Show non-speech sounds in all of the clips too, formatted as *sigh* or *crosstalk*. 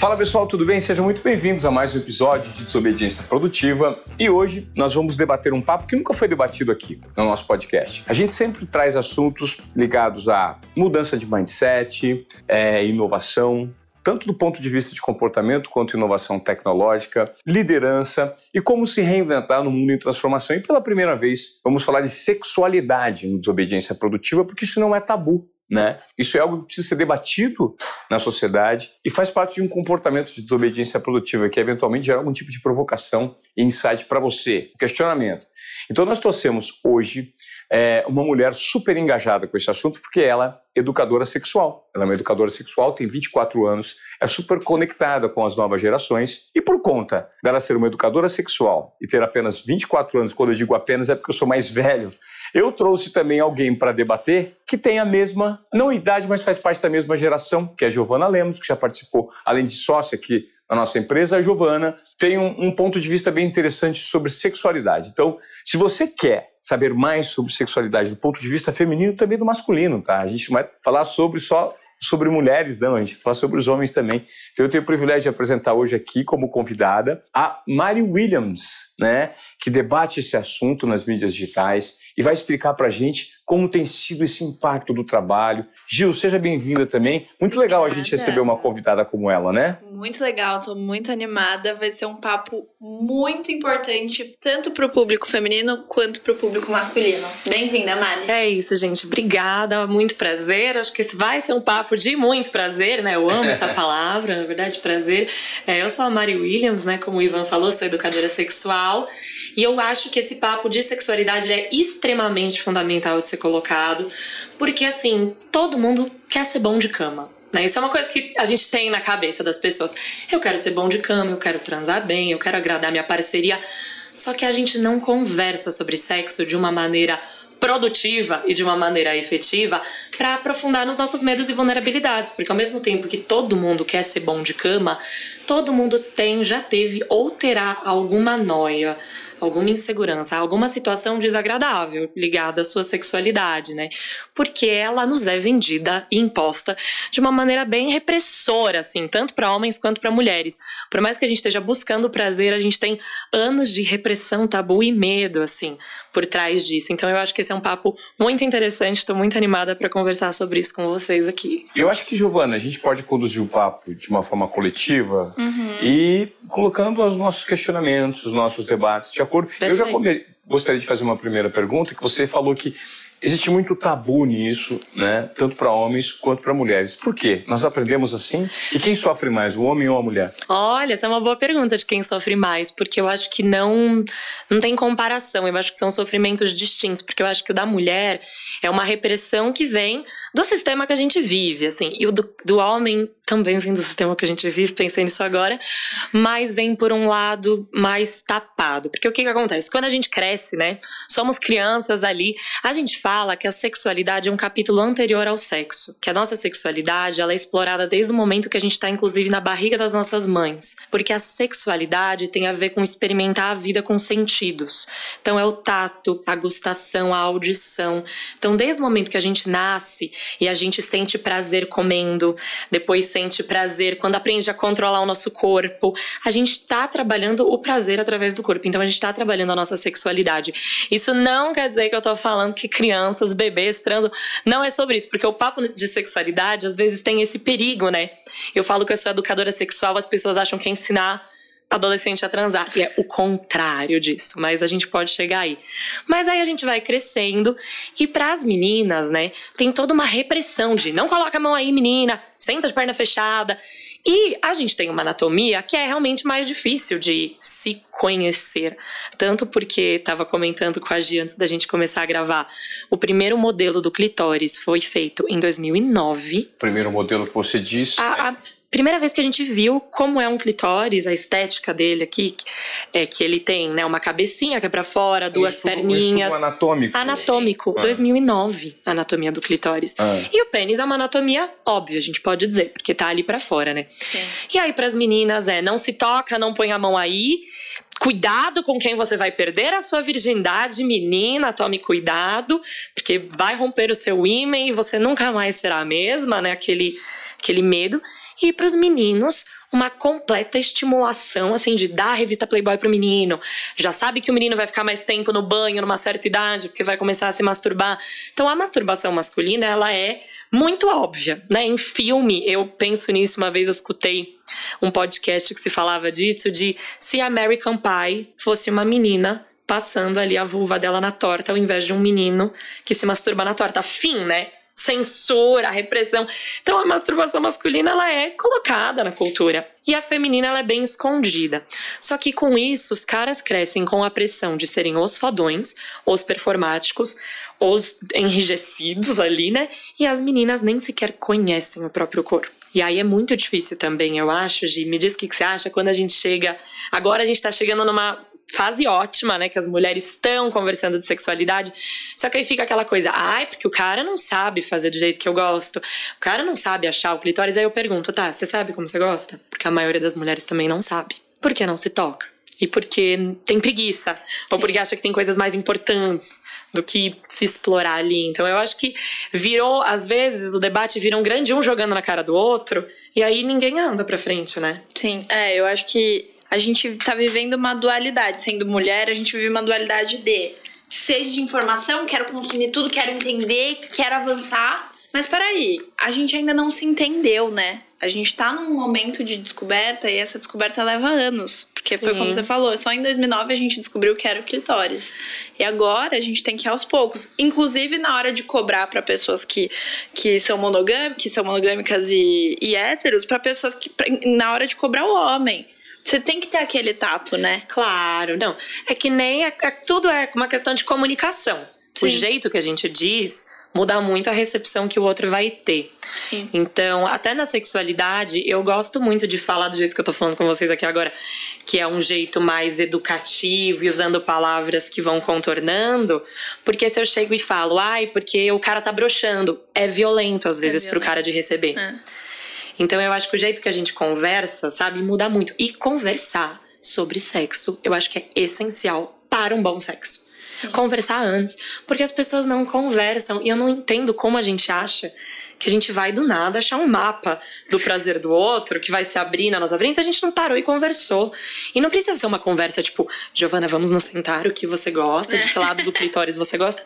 Fala pessoal, tudo bem? Sejam muito bem-vindos a mais um episódio de Desobediência Produtiva. E hoje nós vamos debater um papo que nunca foi debatido aqui no nosso podcast. A gente sempre traz assuntos ligados à mudança de mindset, é, inovação, tanto do ponto de vista de comportamento quanto inovação tecnológica, liderança e como se reinventar no mundo em transformação. E pela primeira vez vamos falar de sexualidade no Desobediência Produtiva, porque isso não é tabu. Né? Isso é algo que precisa ser debatido na sociedade e faz parte de um comportamento de desobediência produtiva que eventualmente gera algum tipo de provocação e insight para você, questionamento. Então nós trouxemos hoje é, uma mulher super engajada com esse assunto porque ela é educadora sexual. Ela é uma educadora sexual, tem 24 anos, é super conectada com as novas gerações e por conta dela ser uma educadora sexual e ter apenas 24 anos, quando eu digo apenas é porque eu sou mais velho, eu trouxe também alguém para debater que tem a mesma, não idade, mas faz parte da mesma geração, que é a Giovana Lemos, que já participou, além de sócia aqui na nossa empresa, a Giovana tem um, um, ponto de vista bem interessante sobre sexualidade. Então, se você quer saber mais sobre sexualidade do ponto de vista feminino também do masculino, tá? A gente vai falar sobre só sobre mulheres, não, a gente vai falar sobre os homens também. Então eu tenho o privilégio de apresentar hoje aqui como convidada a Mari Williams, né, que debate esse assunto nas mídias digitais e vai explicar para a gente como tem sido esse impacto do trabalho. Gil, seja bem-vinda também. Muito legal a gente receber uma convidada como ela, né? Muito legal, estou muito animada. Vai ser um papo muito importante, tanto para o público feminino quanto para o público masculino. Bem-vinda, Mari. É isso, gente. Obrigada, muito prazer. Acho que esse vai ser um papo de muito prazer, né? Eu amo essa *laughs* palavra, na verdade, prazer. É, eu sou a Mari Williams, né? Como o Ivan falou, sou educadora sexual. E eu acho que esse papo de sexualidade é extremamente fundamental de ser colocado, porque assim, todo mundo quer ser bom de cama. Né? Isso é uma coisa que a gente tem na cabeça das pessoas. Eu quero ser bom de cama, eu quero transar bem, eu quero agradar minha parceria. Só que a gente não conversa sobre sexo de uma maneira produtiva e de uma maneira efetiva para aprofundar nos nossos medos e vulnerabilidades, porque ao mesmo tempo que todo mundo quer ser bom de cama, todo mundo tem, já teve ou terá alguma noia, alguma insegurança, alguma situação desagradável ligada à sua sexualidade, né? Porque ela nos é vendida e imposta de uma maneira bem repressora, assim, tanto para homens quanto para mulheres. Por mais que a gente esteja buscando prazer, a gente tem anos de repressão, tabu e medo, assim, por trás disso. Então eu acho que esse é um papo muito interessante, estou muito animada para conversar sobre isso com vocês aqui. Eu acho que, Giovana, a gente pode conduzir o papo de uma forma coletiva uhum. e colocando os nossos questionamentos, os nossos debates de acordo. Perfeito. Eu já gostaria de fazer uma primeira pergunta, que você falou que Existe muito tabu nisso, né? Tanto para homens quanto para mulheres. Por quê? Nós aprendemos assim? E quem sofre mais, o homem ou a mulher? Olha, essa é uma boa pergunta de quem sofre mais, porque eu acho que não não tem comparação. Eu acho que são sofrimentos distintos, porque eu acho que o da mulher é uma repressão que vem do sistema que a gente vive, assim, e o do, do homem também vem do sistema que a gente vive, pensei nisso agora, mas vem por um lado mais tapado. Porque o que, que acontece? Quando a gente cresce, né? Somos crianças ali, a gente faz fala que a sexualidade é um capítulo anterior ao sexo, que a nossa sexualidade ela é explorada desde o momento que a gente está inclusive na barriga das nossas mães, porque a sexualidade tem a ver com experimentar a vida com sentidos. Então é o tato, a gustação, a audição. Então desde o momento que a gente nasce e a gente sente prazer comendo, depois sente prazer quando aprende a controlar o nosso corpo, a gente está trabalhando o prazer através do corpo. Então a gente está trabalhando a nossa sexualidade. Isso não quer dizer que eu estou falando que criança crianças, bebês transam. Não é sobre isso, porque o papo de sexualidade às vezes tem esse perigo, né? Eu falo que eu sou educadora sexual, as pessoas acham que é ensinar adolescente a transar. E é o contrário disso, mas a gente pode chegar aí. Mas aí a gente vai crescendo e para as meninas, né, tem toda uma repressão de não coloca a mão aí, menina, senta de perna fechada. E a gente tem uma anatomia que é realmente mais difícil de se conhecer. Tanto porque estava comentando com a Gi antes da gente começar a gravar. O primeiro modelo do clitóris foi feito em 2009. O primeiro modelo que você disse. A, a primeira vez que a gente viu como é um clitóris, a estética dele aqui, é que ele tem né, uma cabecinha que é para fora, duas isso, perninhas. Isso anatômico. Anatômico, ah. 2009, a anatomia do clitóris. Ah. E o pênis é uma anatomia óbvia, a gente pode dizer, porque tá ali para fora, né? Sim. E aí para as meninas é, não se toca, não põe a mão aí. Cuidado com quem você vai perder a sua virgindade, menina, tome cuidado, porque vai romper o seu ímã e você nunca mais será a mesma, né? Aquele aquele medo. E para os meninos, uma completa estimulação, assim, de dar a revista Playboy pro menino. Já sabe que o menino vai ficar mais tempo no banho numa certa idade, porque vai começar a se masturbar. Então, a masturbação masculina, ela é muito óbvia, né? Em filme, eu penso nisso, uma vez eu escutei um podcast que se falava disso, de se American Pie fosse uma menina passando ali a vulva dela na torta, ao invés de um menino que se masturba na torta. Fim, né? Censura, repressão. Então a masturbação masculina ela é colocada na cultura e a feminina ela é bem escondida. Só que com isso os caras crescem com a pressão de serem os fodões, os performáticos, os enrijecidos ali, né? E as meninas nem sequer conhecem o próprio corpo. E aí é muito difícil também, eu acho, Gi. Me diz o que você acha quando a gente chega. Agora a gente tá chegando numa fase ótima, né? Que as mulheres estão conversando de sexualidade. Só que aí fica aquela coisa, ai, porque o cara não sabe fazer do jeito que eu gosto. O cara não sabe achar o clitóris. Aí eu pergunto, tá, você sabe como você gosta? Porque a maioria das mulheres também não sabe. Por que não se toca? E porque tem preguiça. Sim. Ou porque acha que tem coisas mais importantes do que se explorar ali. Então eu acho que virou, às vezes, o debate vira um grande um jogando na cara do outro. E aí ninguém anda pra frente, né? Sim, é, eu acho que a gente tá vivendo uma dualidade. Sendo mulher, a gente vive uma dualidade de seja de informação, quero consumir tudo, quero entender, quero avançar. Mas peraí, a gente ainda não se entendeu, né? A gente tá num momento de descoberta e essa descoberta leva anos. Porque Sim. foi como você falou, só em 2009 a gente descobriu que era o clitóris. E agora a gente tem que ir aos poucos. Inclusive na hora de cobrar para pessoas que, que são monogâmicas, que são monogâmicas e, e héteros, para pessoas que. Pra, na hora de cobrar o homem. Você tem que ter aquele tato, né? Claro, não. É que nem. É, é tudo é uma questão de comunicação. Sim. O jeito que a gente diz muda muito a recepção que o outro vai ter. Sim. Então, até na sexualidade, eu gosto muito de falar do jeito que eu tô falando com vocês aqui agora, que é um jeito mais educativo e usando palavras que vão contornando, porque se eu chego e falo, ai, porque o cara tá broxando, é violento às é vezes é violento. pro cara de receber. É. Então eu acho que o jeito que a gente conversa, sabe, muda muito. E conversar sobre sexo, eu acho que é essencial para um bom sexo. Sim. Conversar antes, porque as pessoas não conversam e eu não entendo como a gente acha que a gente vai do nada achar um mapa do prazer do outro que vai se abrir na nossa frente se a gente não parou e conversou. E não precisa ser uma conversa tipo, Giovana, vamos nos sentar, o que você gosta, de que lado do clitóris você gosta.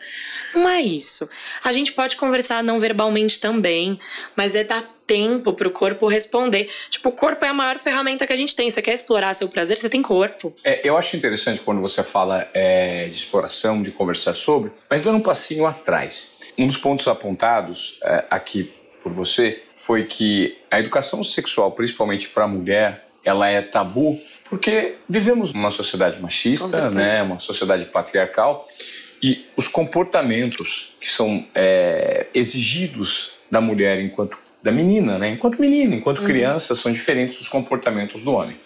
Não é isso. A gente pode conversar não verbalmente também, mas é dar tempo pro corpo responder. Tipo, o corpo é a maior ferramenta que a gente tem. Você quer explorar seu prazer, você tem corpo. É, eu acho interessante quando você fala é, de exploração, de conversar sobre, mas dando um passinho atrás. Um dos pontos apontados é, aqui por você foi que a educação sexual, principalmente para a mulher, ela é tabu porque vivemos numa sociedade machista, né, uma sociedade patriarcal e os comportamentos que são é, exigidos da mulher enquanto da menina, né, enquanto menina, enquanto uhum. criança, são diferentes dos comportamentos do homem.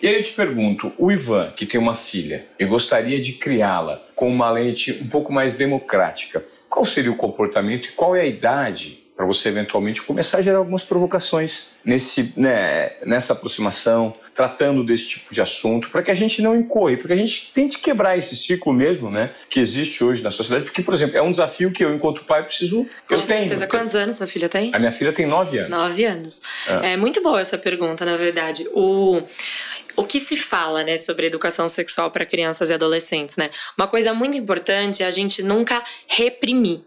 E aí eu te pergunto, o Ivan, que tem uma filha, e gostaria de criá-la com uma lente um pouco mais democrática, qual seria o comportamento e qual é a idade para você eventualmente começar a gerar algumas provocações nesse, né, nessa aproximação, tratando desse tipo de assunto, para que a gente não incorre, porque a gente tente quebrar esse ciclo mesmo, né, que existe hoje na sociedade, porque, por exemplo, é um desafio que eu, enquanto pai, preciso. Com eu certeza. Tenho, Quantos anos sua filha tem? A minha filha tem nove anos. Nove anos. É. é muito boa essa pergunta, na verdade. O o que se fala, né, sobre educação sexual para crianças e adolescentes, né? Uma coisa muito importante é a gente nunca reprimir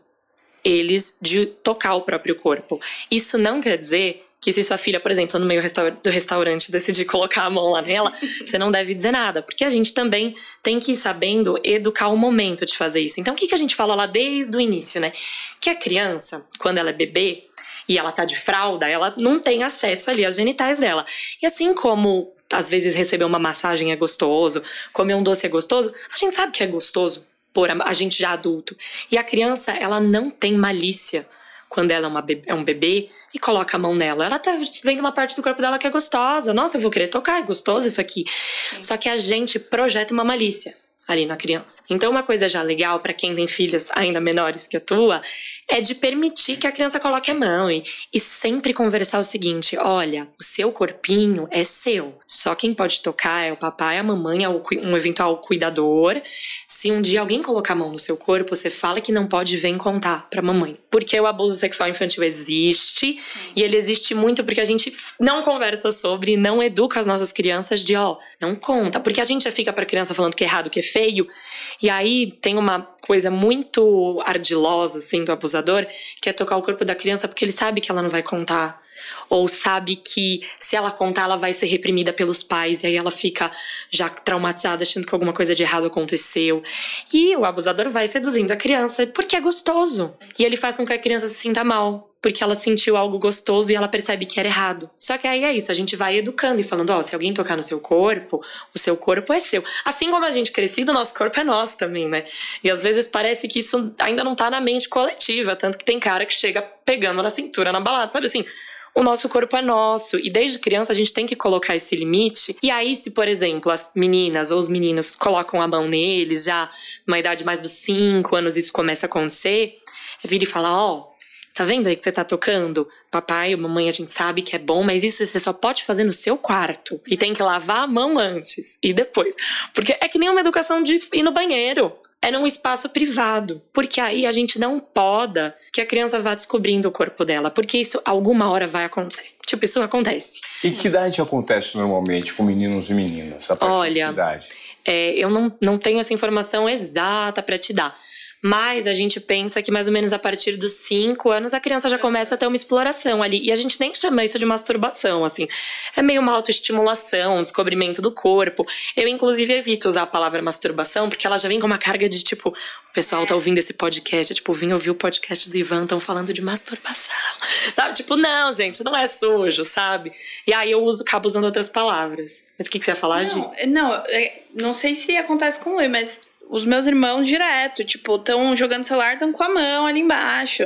eles de tocar o próprio corpo. Isso não quer dizer que se sua filha, por exemplo, no meio do restaurante decidir colocar a mão lá nela, *laughs* você não deve dizer nada, porque a gente também tem que ir sabendo educar o momento de fazer isso. Então, o que, que a gente fala lá desde o início, né? Que a criança, quando ela é bebê, e ela tá de fralda, ela não tem acesso ali às genitais dela. E assim como às vezes receber uma massagem é gostoso, comer um doce é gostoso, a gente sabe que é gostoso por a gente já adulto. E a criança, ela não tem malícia quando ela é, uma bebê, é um bebê e coloca a mão nela. Ela tá vendo uma parte do corpo dela que é gostosa. Nossa, eu vou querer tocar, é gostoso isso aqui. Sim. Só que a gente projeta uma malícia. Ali na criança. Então, uma coisa já legal para quem tem filhos ainda menores que a tua é de permitir que a criança coloque a mão e, e sempre conversar o seguinte: olha, o seu corpinho é seu. Só quem pode tocar é o papai, a mamãe, é um eventual cuidador. Se um dia alguém colocar a mão no seu corpo, você fala que não pode vir contar pra mamãe. Porque o abuso sexual infantil existe e ele existe muito porque a gente não conversa sobre, não educa as nossas crianças de ó, oh, não conta. Porque a gente já fica pra criança falando que é errado, que é feio. E aí tem uma coisa muito ardilosa, assim, do abusador, que é tocar o corpo da criança porque ele sabe que ela não vai contar. Ou sabe que se ela contar, ela vai ser reprimida pelos pais, e aí ela fica já traumatizada, achando que alguma coisa de errado aconteceu. E o abusador vai seduzindo a criança porque é gostoso. E ele faz com que a criança se sinta mal porque ela sentiu algo gostoso e ela percebe que era errado. Só que aí é isso, a gente vai educando e falando, ó, oh, se alguém tocar no seu corpo, o seu corpo é seu. Assim como a gente crescido, o nosso corpo é nosso também, né? E às vezes parece que isso ainda não tá na mente coletiva, tanto que tem cara que chega pegando na cintura na balada, sabe assim? O nosso corpo é nosso. E desde criança a gente tem que colocar esse limite. E aí, se, por exemplo, as meninas ou os meninos colocam a mão neles, já numa idade mais dos 5 anos, isso começa a acontecer, é vir e falar: ó. Oh, Tá vendo aí que você tá tocando? Papai ou mamãe, a gente sabe que é bom, mas isso você só pode fazer no seu quarto. E tem que lavar a mão antes e depois. Porque é que nem uma educação de ir no banheiro. É num espaço privado. Porque aí a gente não poda que a criança vá descobrindo o corpo dela. Porque isso alguma hora vai acontecer. Tipo, isso acontece. E que idade acontece normalmente com meninos e meninas? A Olha, é, eu não, não tenho essa informação exata para te dar. Mas a gente pensa que mais ou menos a partir dos 5 anos a criança já começa a ter uma exploração ali. E a gente nem chama isso de masturbação, assim. É meio uma autoestimulação, um descobrimento do corpo. Eu, inclusive, evito usar a palavra masturbação, porque ela já vem com uma carga de tipo, o pessoal tá ouvindo esse podcast, tipo, vim ouvir o podcast do Ivan, estão falando de masturbação. Sabe? Tipo, não, gente, não é sujo, sabe? E aí eu uso, acabo usando outras palavras. Mas o que, que você ia falar, não, Gi? Não, é, não sei se acontece com ele, mas os meus irmãos direto, tipo, estão jogando celular, estão com a mão ali embaixo.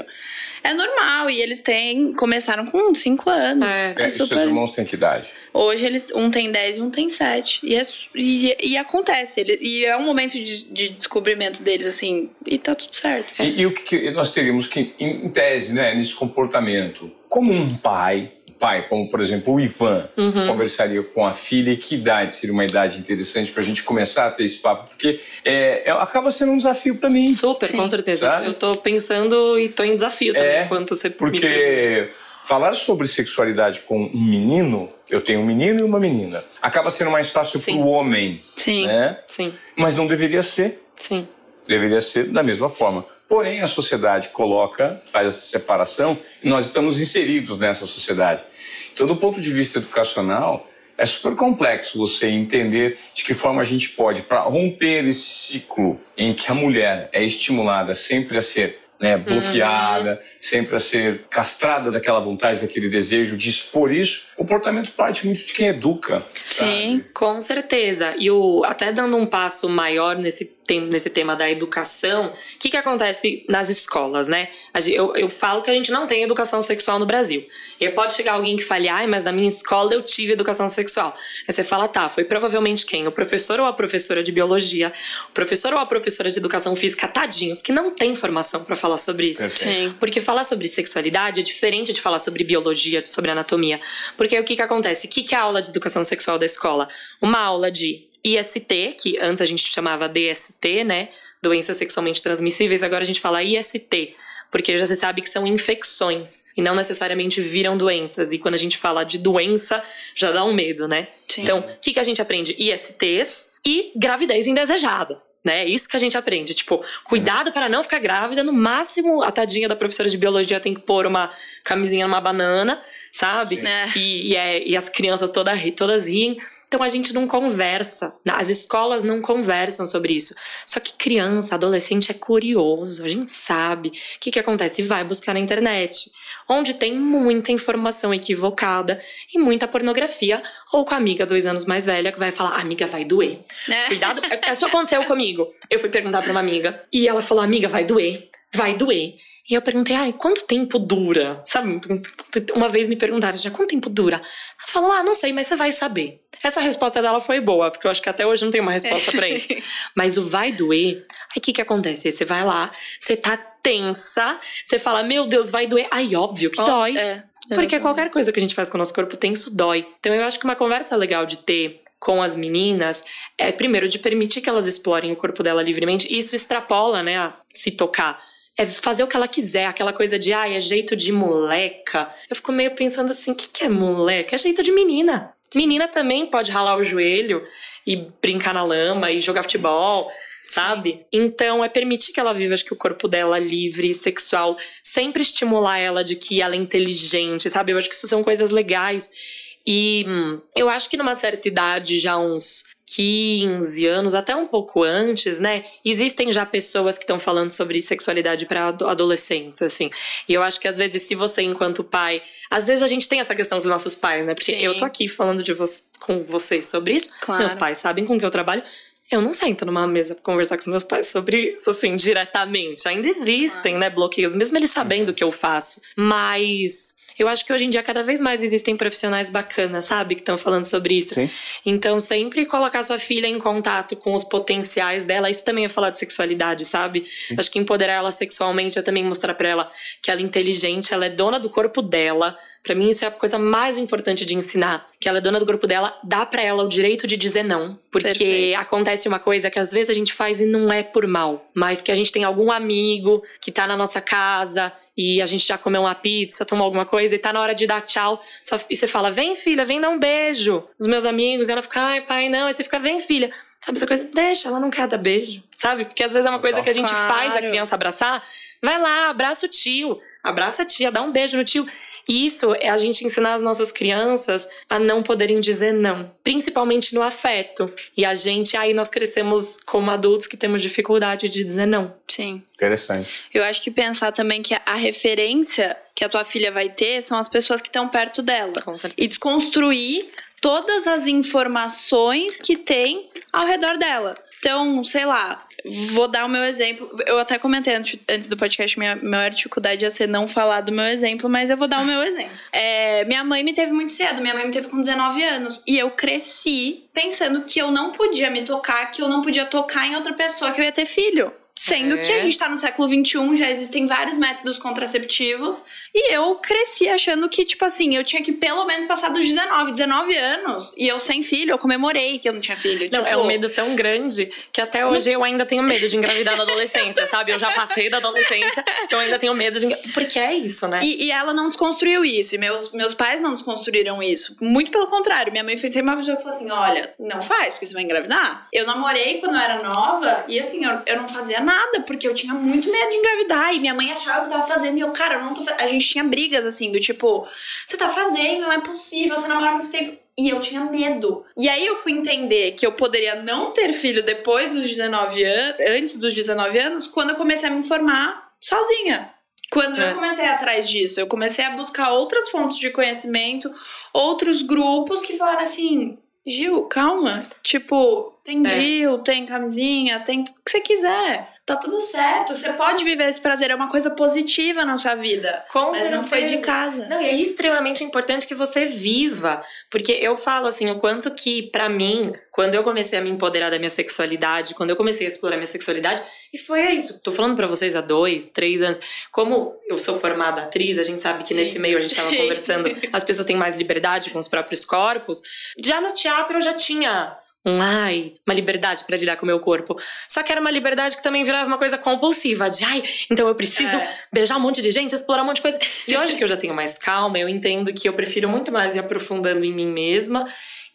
É normal, e eles têm. Começaram com 5 anos. É, é, é super... seus irmãos têm que idade? Hoje eles. Um tem 10 e um tem 7. E, é, e, e acontece. Ele, e é um momento de, de, descobrimento deles, assim, e tá tudo certo. E, e o que, que, nós teríamos que, em tese, né, nesse comportamento, como um pai pai, como por exemplo o Ivan, uhum. conversaria com a filha e que idade seria uma idade interessante para a gente começar a ter esse papo? Porque é, é, acaba sendo um desafio para mim. Super, Sim. com certeza. Tá? Eu tô pensando e tô em desafio também, é, enquanto você Porque falar sobre sexualidade com um menino, eu tenho um menino e uma menina, acaba sendo mais fácil para o homem. Sim. Né? Sim. Mas não deveria ser. Sim. Deveria ser da mesma forma. Porém, a sociedade coloca, faz essa separação e nós estamos inseridos nessa sociedade. Então, do ponto de vista educacional, é super complexo você entender de que forma a gente pode, para romper esse ciclo em que a mulher é estimulada sempre a ser né, bloqueada, uhum. sempre a ser castrada daquela vontade, daquele desejo de expor isso. O comportamento parte muito de quem educa. Sim, sabe? com certeza. E o, até dando um passo maior nesse tem, nesse tema da educação, o que, que acontece nas escolas, né? Eu, eu falo que a gente não tem educação sexual no Brasil. E pode chegar alguém que fale, ai, mas na minha escola eu tive educação sexual. Aí você fala, tá, foi provavelmente quem? O professor ou a professora de biologia, o professor ou a professora de educação física, tadinhos, que não tem formação para falar sobre isso. Sim. Porque falar sobre sexualidade é diferente de falar sobre biologia, sobre anatomia. Porque o que, que acontece? O que, que é a aula de educação sexual da escola? Uma aula de IST, que antes a gente chamava DST, né? Doenças sexualmente transmissíveis, agora a gente fala IST, porque já se sabe que são infecções e não necessariamente viram doenças. E quando a gente fala de doença, já dá um medo, né? Sim. Então, o que, que a gente aprende? ISTs e gravidez indesejada. Né? É isso que a gente aprende. Tipo, cuidado para não ficar grávida. No máximo, a tadinha da professora de biologia tem que pôr uma camisinha numa banana, sabe? É. E, e, é, e, as crianças toda, todas riem. Então a gente não conversa, as escolas não conversam sobre isso. Só que criança, adolescente é curioso, a gente sabe. O que, que acontece? Vai buscar na internet, onde tem muita informação equivocada e muita pornografia, ou com a amiga dois anos mais velha que vai falar: amiga, vai doer. É. Cuidado, isso aconteceu comigo. Eu fui perguntar pra uma amiga e ela falou: amiga, vai doer, vai doer. E eu perguntei, ai, quanto tempo dura? Sabe, uma vez me perguntaram, já quanto tempo dura? Ela falou, ah, não sei, mas você vai saber. Essa resposta dela foi boa, porque eu acho que até hoje não tem uma resposta para isso. *laughs* mas o vai doer, aí o que que acontece? Aí você vai lá, você tá tensa, você fala, meu Deus, vai doer. Aí, óbvio que oh, dói. É. Porque qualquer coisa que a gente faz com o nosso corpo tenso dói. Então eu acho que uma conversa legal de ter com as meninas é primeiro de permitir que elas explorem o corpo dela livremente. E isso extrapola, né, a se tocar é fazer o que ela quiser, aquela coisa de, ai, é jeito de moleca. Eu fico meio pensando assim, o que, que é moleca? É jeito de menina. Menina também pode ralar o joelho e brincar na lama e jogar futebol, sabe? Então é permitir que ela viva, acho que o corpo dela livre, sexual, sempre estimular ela de que ela é inteligente, sabe? Eu acho que isso são coisas legais. E hum, eu acho que numa certa idade, já uns 15 anos, até um pouco antes, né? Existem já pessoas que estão falando sobre sexualidade para adolescentes, assim. E eu acho que às vezes, se você, enquanto pai. Às vezes a gente tem essa questão dos nossos pais, né? Porque Sim. eu tô aqui falando de vo com vocês sobre isso. Claro. Meus pais sabem com que eu trabalho. Eu não sento numa mesa pra conversar com os meus pais sobre isso, assim, diretamente. Ainda existem, né, bloqueios, mesmo eles sabendo o que eu faço. Mas eu acho que hoje em dia cada vez mais existem profissionais bacanas, sabe? Que estão falando sobre isso. Sim. Então, sempre colocar sua filha em contato com os potenciais dela. Isso também é falar de sexualidade, sabe? Sim. Acho que empoderar ela sexualmente é também mostrar para ela que ela é inteligente, ela é dona do corpo dela. Para mim, isso é a coisa mais importante de ensinar. Que ela é dona do corpo dela, dá para ela o direito de dizer não. Porque Perfeito. acontece uma coisa que às vezes a gente faz e não é por mal, mas que a gente tem algum amigo que tá na nossa casa e a gente já comeu uma pizza, tomou alguma coisa e tá na hora de dar tchau. e você fala, vem filha, vem dar um beijo. Os meus amigos, e ela fica, ai pai, não. Aí você fica, vem filha. Sabe essa coisa? Deixa, ela não quer dar beijo. Sabe? Porque às vezes é uma coisa que a gente claro. faz a criança abraçar. Vai lá, abraça o tio. Abraça a tia, dá um beijo no tio. Isso é a gente ensinar as nossas crianças a não poderem dizer não, principalmente no afeto. E a gente, aí nós crescemos como adultos que temos dificuldade de dizer não. Sim. Interessante. Eu acho que pensar também que a referência que a tua filha vai ter são as pessoas que estão perto dela. Com certeza. E desconstruir todas as informações que tem ao redor dela. Então, sei lá, Vou dar o meu exemplo. Eu até comentei antes do podcast, minha maior dificuldade ia ser não falar do meu exemplo, mas eu vou dar o meu exemplo. *laughs* É, minha mãe me teve muito cedo, minha mãe me teve com 19 anos. E eu cresci pensando que eu não podia me tocar, que eu não podia tocar em outra pessoa, que eu ia ter filho. Sendo é. que a é. gente tá no século XXI, já existem vários métodos contraceptivos. E eu cresci achando que, tipo assim, eu tinha que pelo menos passar dos 19, 19 anos. E eu sem filho, eu comemorei que eu não tinha filho. Não, tipo... é um medo tão grande que até hoje eu ainda tenho medo de engravidar na adolescência, sabe? Eu já passei da adolescência, eu ainda tenho medo de engravidar. Porque é isso, né? E, e, ela não desconstruiu isso. E meus, meus pais não desconstruíram isso. Muito pelo contrário. Minha mãe fez sempre uma pessoa falou assim: olha, não faz, porque você vai engravidar. Eu namorei quando eu era nova e assim, eu, eu não fazia nada, porque eu tinha muito medo de engravidar. E minha mãe achava que eu tava fazendo. E eu, cara, eu não tô fazendo. A gente tinha brigas assim, do tipo, você tá fazendo, não é possível, você namora muito tempo. E eu tinha medo. E aí eu fui entender que eu poderia não ter filho depois dos 19 anos, antes dos 19 anos, quando eu comecei a me informar sozinha. Quando é. eu comecei atrás disso, eu comecei a buscar outras fontes de conhecimento, outros grupos que falaram assim: Gil, calma. Tipo, tem é. Gil, tem camisinha, tem tudo que você quiser tá tudo certo. Você pode viver esse prazer, é uma coisa positiva na sua vida. Com mas não foi de casa. Não, e é extremamente importante que você viva. Porque eu falo assim, o quanto que, para mim, quando eu comecei a me empoderar da minha sexualidade, quando eu comecei a explorar minha sexualidade, e foi isso. Tô falando para vocês há dois, três anos. Como eu sou formada atriz, a gente sabe que Sim. nesse meio a gente tava *laughs* conversando, as pessoas têm mais liberdade com os próprios corpos. Já no teatro eu já tinha um ai, uma liberdade para lidar com o meu corpo. Só que era uma liberdade que também virava uma coisa compulsiva, de ai, então eu preciso é. beijar um monte de gente, explorar um monte de coisa. E hoje que eu já tenho mais calma, eu entendo que eu prefiro muito mais ir aprofundando em mim mesma.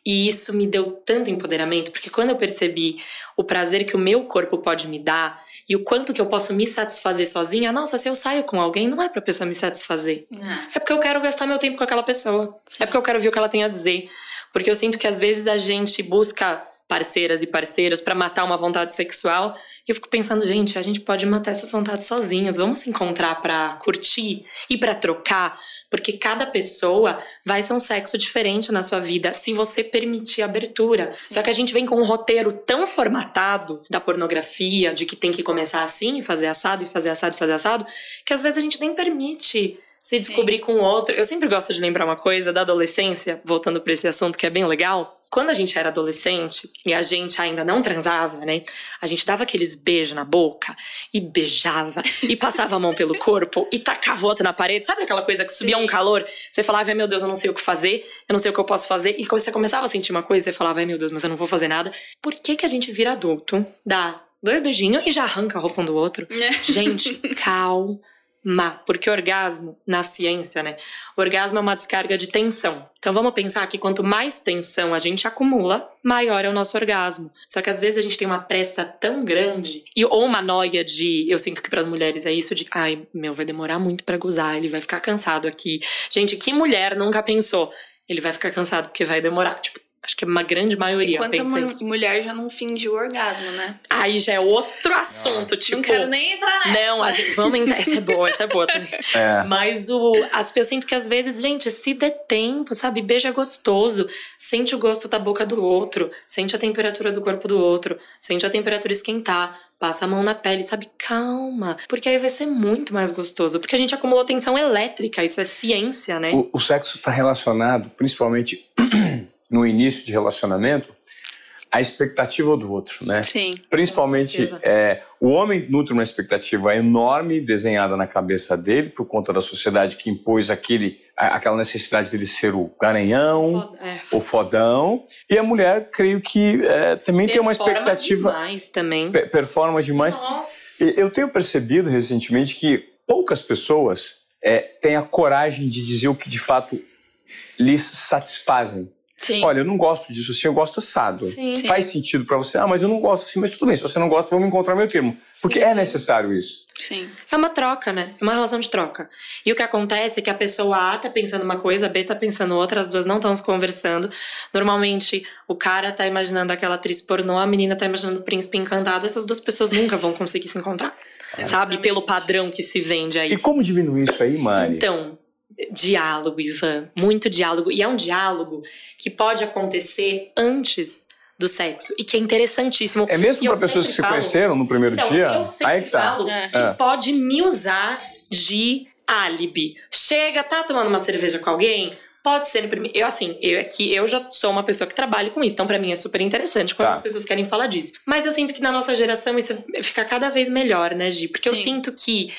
E isso me deu tanto empoderamento, porque quando eu percebi o prazer que o meu corpo pode me dar e o quanto que eu posso me satisfazer sozinha, nossa, se eu saio com alguém, não é pra pessoa me satisfazer. É, é porque eu quero gastar meu tempo com aquela pessoa. Sim. É porque eu quero ver o que ela tem a dizer. Porque eu sinto que às vezes a gente busca parceiras e parceiros para matar uma vontade sexual. E eu fico pensando, gente, a gente pode matar essas vontades sozinhas. Vamos se encontrar para curtir e para trocar, porque cada pessoa vai ser um sexo diferente na sua vida se você permitir abertura. Sim. Só que a gente vem com um roteiro tão formatado da pornografia, de que tem que começar assim, fazer assado e fazer assado e fazer assado, que às vezes a gente nem permite se descobrir Sim. com outro. Eu sempre gosto de lembrar uma coisa da adolescência, voltando para esse assunto que é bem legal. Quando a gente era adolescente e a gente ainda não transava, né? A gente dava aqueles beijos na boca e beijava *laughs* e passava a mão pelo corpo e tacava o outro na parede. Sabe aquela coisa que subia Sim. um calor? Você falava, ai meu Deus, eu não sei o que fazer, eu não sei o que eu posso fazer. E quando você começava a sentir uma coisa, você falava, ai meu Deus, mas eu não vou fazer nada. Por que, que a gente vira adulto, dá dois beijinhos e já arranca a roupa um do outro? É. gente, *laughs* calma má, porque orgasmo, na ciência, né? Orgasmo é uma descarga de tensão. Então vamos pensar que quanto mais tensão a gente acumula, maior é o nosso orgasmo. Só que às vezes a gente tem uma pressa tão grande, e, ou uma noia de. Eu sinto que para as mulheres é isso de. Ai, meu, vai demorar muito para gozar, ele vai ficar cansado aqui. Gente, que mulher nunca pensou? Ele vai ficar cansado porque vai demorar. Tipo, Acho que é uma grande maioria Enquanto pensa a isso. mulher já não finge o orgasmo, né? Aí já é outro assunto, tipo... Não quero nem entrar nessa. Não, a gente, vamos entrar... Essa é boa, essa é boa também. *laughs* É. Mas o, as, eu sinto que às vezes, gente, se der tempo, sabe? Beija gostoso. Sente o gosto da boca do outro. Sente a temperatura do corpo do outro. Sente a temperatura esquentar. Passa a mão na pele, sabe? Calma. Porque aí vai ser muito mais gostoso. Porque a gente acumulou tensão elétrica. Isso é ciência, né? O, o sexo está relacionado, principalmente *clears throat* no início de relacionamento, a expectativa do outro, né? Sim. Principalmente, é, o homem nutre uma expectativa enorme desenhada na cabeça dele por conta da sociedade que impôs aquele, aquela necessidade dele ser o garanhão, é. o fodão. E a mulher, creio que é, também performa tem uma expectativa. Demais também. Performa demais. Nossa. Eu tenho percebido recentemente que poucas pessoas é, têm a coragem de dizer o que de fato lhes satisfazem. Sim. Olha, eu não gosto disso assim, eu gosto assado. Sim. Faz sentido para você. Ah, mas eu não gosto assim, mas tudo bem. Se você não gosta, vamos encontrar meu termo. Porque é necessário isso. Sim. É uma troca, né? É uma relação de troca. E o que acontece é que a pessoa A tá pensando uma coisa, a B tá pensando outra, as duas não estão se conversando. Normalmente, o cara tá imaginando aquela atriz pornô, a menina tá imaginando o príncipe encantado. Essas duas pessoas nunca vão conseguir se encontrar. É. Sabe? Pelo padrão que se vende aí. E como diminuir isso aí, Mari? Então, diálogo, Ivan, muito diálogo. E é um diálogo que pode acontecer antes do sexo e que é interessantíssimo. É mesmo para pessoas que se conheceram no primeiro então, dia? Eu sempre Aí que tá. falo é. que é. pode me usar de álibi. Chega, tá tomando uma cerveja com alguém? Pode ser no primeiro. Eu, assim, eu aqui, eu já sou uma pessoa que trabalha com isso, então para mim é super interessante quando tá. as pessoas querem falar disso. Mas eu sinto que na nossa geração isso fica cada vez melhor, né, Gi? Porque Sim. eu sinto que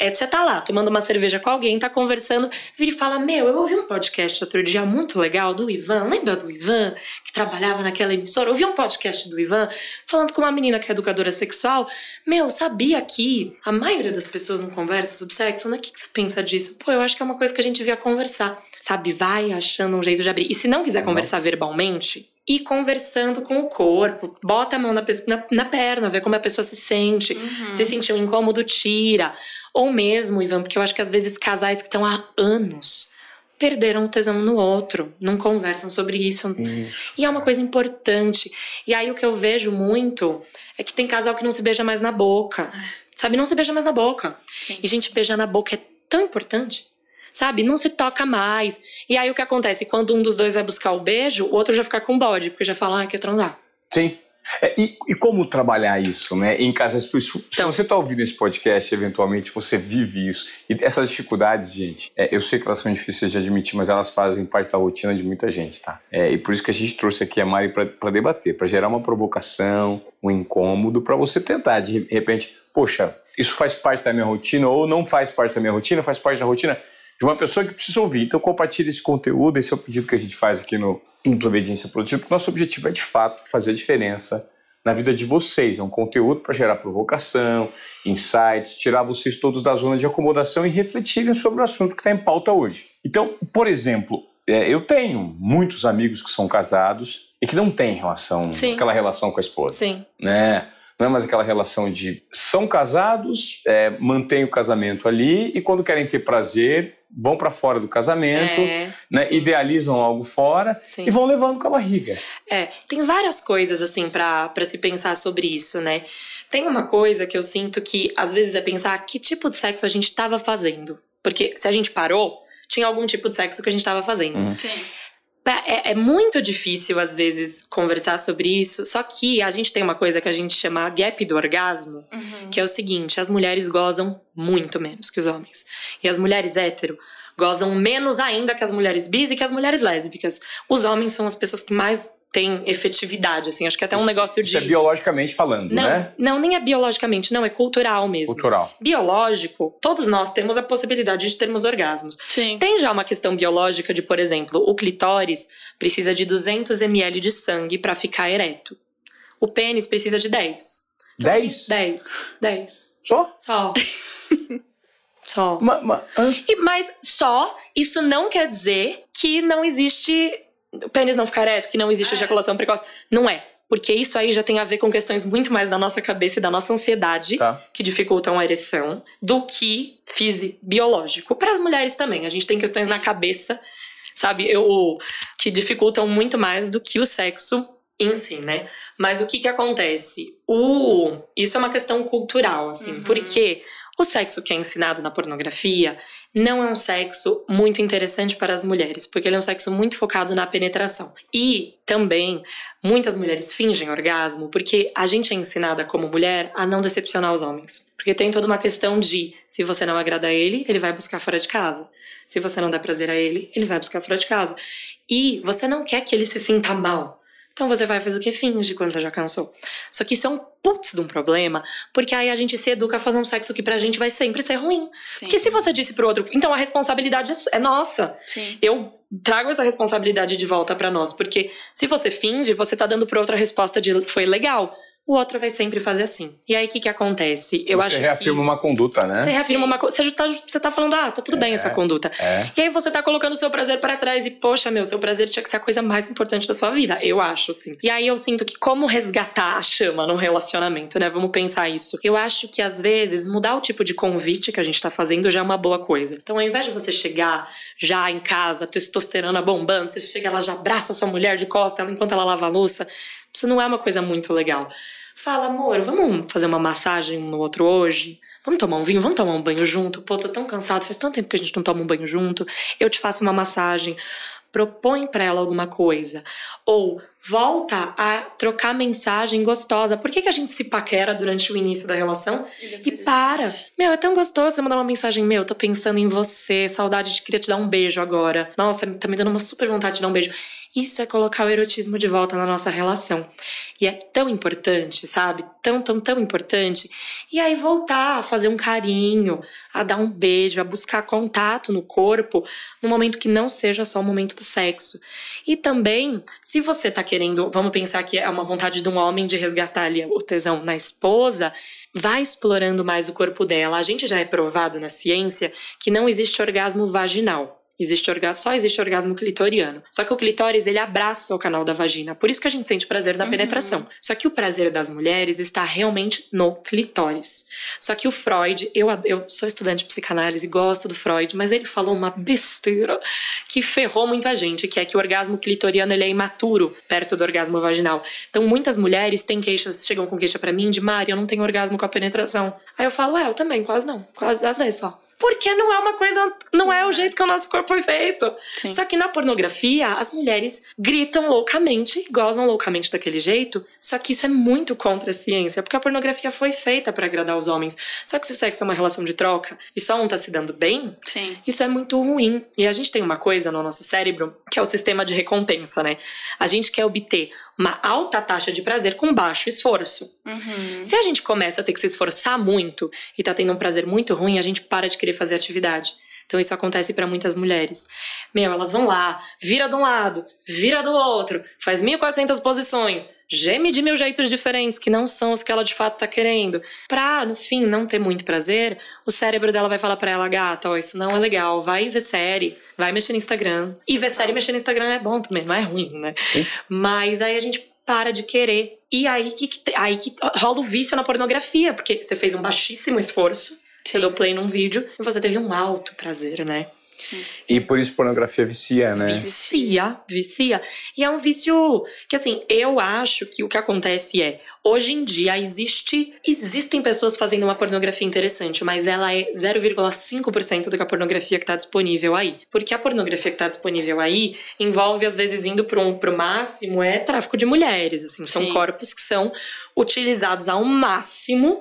é, você tá lá, tomando uma cerveja com alguém, tá conversando, vira e fala: Meu, eu ouvi um podcast outro dia muito legal do Ivan. Lembra do Ivan, que trabalhava naquela emissora? Eu ouvi um podcast do Ivan falando com uma menina que é educadora sexual. Meu, sabia que a maioria das pessoas não conversa sobre sexo? Né? O que, que você pensa disso? Pô, eu acho que é uma coisa que a gente devia conversar. Sabe, vai achando um jeito de abrir. E se não quiser conversar verbalmente, e conversando com o corpo. Bota a mão na, na, na perna, vê como a pessoa se sente. Uhum. Se sentiu incômodo, tira. Ou mesmo, Ivan, porque eu acho que às vezes casais que estão há anos perderam o tesão no outro, não conversam sobre isso. isso. E é uma coisa importante. E aí o que eu vejo muito é que tem casal que não se beija mais na boca. Sabe, não se beija mais na boca. Sim. E gente, beijar na boca é tão importante. Sabe, não se toca mais. E aí o que acontece? Quando um dos dois vai buscar o beijo, o outro já fica com bode, porque já fala, ah, quer transar. Sim. É, e, e, como trabalhar isso, né? Em casas. Se então, você está ouvindo esse podcast, eventualmente você vive isso. E essas dificuldades, gente, é, eu sei que elas são difíceis de admitir, mas elas fazem parte da rotina de muita gente, tá? É, e por isso que a gente trouxe aqui a Mari para debater, para gerar uma provocação, um incômodo, para você tentar, de repente, poxa, isso faz parte da minha rotina ou não faz parte da minha rotina, faz parte da rotina de uma pessoa que precisa ouvir. Então, compartilhe esse conteúdo, esse é o pedido que a gente faz aqui no Desobediência Produtiva, porque nosso objetivo é, de fato, fazer a diferença na vida de vocês. É um conteúdo para gerar provocação, insights, tirar vocês todos da zona de acomodação e refletirem sobre o assunto que está em pauta hoje. Então, por exemplo, é, eu tenho muitos amigos que são casados e que não têm relação, Sim. aquela relação com a esposa. Sim. Né? Não é mais aquela relação de são casados, é, mantêm o casamento ali e quando querem ter prazer vão para fora do casamento, É, né, idealizam algo fora Sim. e vão levando com a barriga. É, tem várias coisas assim pra pra se pensar sobre isso, né? Tem uma coisa que eu sinto que às vezes é pensar que tipo de sexo a gente estava fazendo. Porque se a gente parou, tinha algum tipo de sexo que a gente estava fazendo. Uhum. Sim. É, é muito difícil, às vezes, conversar sobre isso. Só que a gente tem uma coisa que a gente chama gap do orgasmo, Uhum. que é o seguinte: as mulheres gozam muito menos que os homens. E as mulheres hétero gozam menos ainda que as mulheres bis e que as mulheres lésbicas. Os homens são as pessoas que mais têm efetividade, assim. Acho que até um negócio de. Isso é biologicamente falando, não, né? não, nem é biologicamente, não, é cultural mesmo. Cultural. Biológico, todos nós temos a possibilidade de termos orgasmos. Sim. Tem já uma questão biológica de, por exemplo, o clitóris precisa de 200 ml de sangue para ficar ereto. O pênis precisa de 10. 10? 10. 10. Só? Só. *laughs* Só. Ma- ma-? E- mas só, isso não quer dizer que não existe o pênis não ficar ereto, que não existe É. ejaculação precoce. Não é. Porque isso aí já tem a ver com questões muito mais da nossa cabeça e da nossa ansiedade Tá. que dificultam a ereção do que físico, biológico. Para as mulheres também, a gente tem questões na cabeça, sabe, eu, que dificultam muito mais do que o sexo em si, né? Mas o que que acontece? O isso é uma questão cultural, assim, Uhum. porque o sexo que é ensinado na pornografia não é um sexo muito interessante para as mulheres, porque ele é um sexo muito focado na penetração. E também muitas mulheres fingem orgasmo porque a gente é ensinada como mulher a não decepcionar os homens. Porque tem toda uma questão de se você não agrada a ele, ele vai buscar fora de casa. Se você não dá prazer a ele, ele vai buscar fora de casa. E você não quer que ele se sinta mal. Então você vai fazer o que finge quando você já cansou. Só que isso é um putz de um problema, porque aí a gente se educa a fazer um sexo que pra gente vai sempre ser ruim. Sim. Porque se você disse pro outro, então a responsabilidade é é nossa. Sim. Eu trago essa responsabilidade de volta pra nós, porque se você finge, você tá dando pra outra resposta de foi legal. O outro vai sempre fazer assim. E aí o que que acontece? Eu Você acho reafirma que uma conduta, né? você reafirma Sim. uma você tá, você tá falando, ah, tá tudo bem É. essa conduta. É. E aí você tá colocando o seu prazer pra trás e, poxa, meu, seu prazer tinha que ser a coisa mais importante da sua vida. Eu acho, assim. E aí eu sinto que como resgatar a chama num relacionamento, né? Vamos pensar isso. Eu acho que às vezes mudar o tipo de convite que a gente tá fazendo já é uma boa coisa. Então, ao invés de você chegar já em casa, testosterona bombando, você chega, ela já abraça a sua mulher de costa ela, enquanto ela lava a louça. Isso não é uma coisa muito legal. Fala, amor, vamos fazer uma massagem um no outro hoje? Vamos tomar um vinho, vamos tomar um banho junto? Pô, tô tão cansado, faz tanto tempo que a gente não toma um banho junto. Eu te faço uma massagem. Propõe pra ela alguma coisa. Ou volta a trocar mensagem gostosa. Por que, que a gente se paquera durante o início da relação? E para. Meu, é tão gostoso você mandar uma mensagem. Meu, tô pensando em você. Saudade de queria te dar um beijo agora. Nossa, tá me dando uma super vontade de dar um beijo. Isso é colocar o erotismo de volta na nossa relação. E é tão importante, sabe? Tão, tão, tão importante. E aí voltar a fazer um carinho, a dar um beijo, a buscar contato no corpo, no momento que não seja só o momento do sexo. E também, se você tá querendo, vamos pensar que é uma vontade de um homem de resgatar ali o tesão na esposa, vai explorando mais o corpo dela. A gente já é provado na ciência que não existe orgasmo vaginal. Existe orgasmo, só existe orgasmo clitoriano. Só que o clitóris, ele abraça o canal da vagina. Por isso que a gente sente prazer da Uhum. penetração. Só que o prazer das mulheres está realmente no clitóris. Só que o Freud, eu, eu sou estudante de psicanálise, gosto do Freud, mas ele falou uma besteira que ferrou muita gente, que é que o orgasmo clitoriano ele é imaturo perto do orgasmo vaginal. Então muitas mulheres têm queixas, chegam com queixa pra mim de Mari, eu não tenho orgasmo com a penetração. Aí eu falo, é, eu também, quase não, quase às vezes só. Porque não é uma coisa, não é o jeito que o nosso corpo foi feito. Sim. Só que na pornografia, as mulheres gritam loucamente, gozam loucamente daquele jeito. Só que isso é muito contra a ciência, porque a pornografia foi feita pra agradar os homens. Só que se o sexo é uma relação de troca e só um tá se dando bem, Sim. isso é muito ruim. E a gente tem uma coisa no nosso cérebro que é o sistema de recompensa, né? A gente quer obter uma alta taxa de prazer com baixo esforço. Uhum. Se a gente começa a ter que se esforçar muito e tá tendo um prazer muito ruim, a gente para de querer fazer atividade. Então isso acontece para muitas mulheres. Meu, elas vão lá, vira de um lado, vira do outro, faz 1400 posições, geme de mil jeitos diferentes que não são os que ela de fato tá querendo. Pra, no fim, não ter muito prazer, o cérebro dela vai falar para ela, gata, ó, isso não é legal, vai ver série, vai mexer no Instagram. E ver série e mexer no Instagram é bom também, não é ruim, né? Sim. Mas aí a gente para de querer. E aí que, aí que rola o vício na pornografia, porque você fez um baixíssimo esforço, você deu play num vídeo e você teve um alto prazer, né? Sim. E por isso pornografia vicia, né? Vicia, vicia. E é um vício que, assim, eu acho que o que acontece é, hoje em dia existe, existem pessoas fazendo uma pornografia interessante, mas ela é 0,5% do que a pornografia que está disponível aí. Porque a pornografia que está disponível aí envolve, às vezes, indo para um, pro máximo, é tráfico de mulheres, assim, são Sim. corpos que são utilizados ao máximo.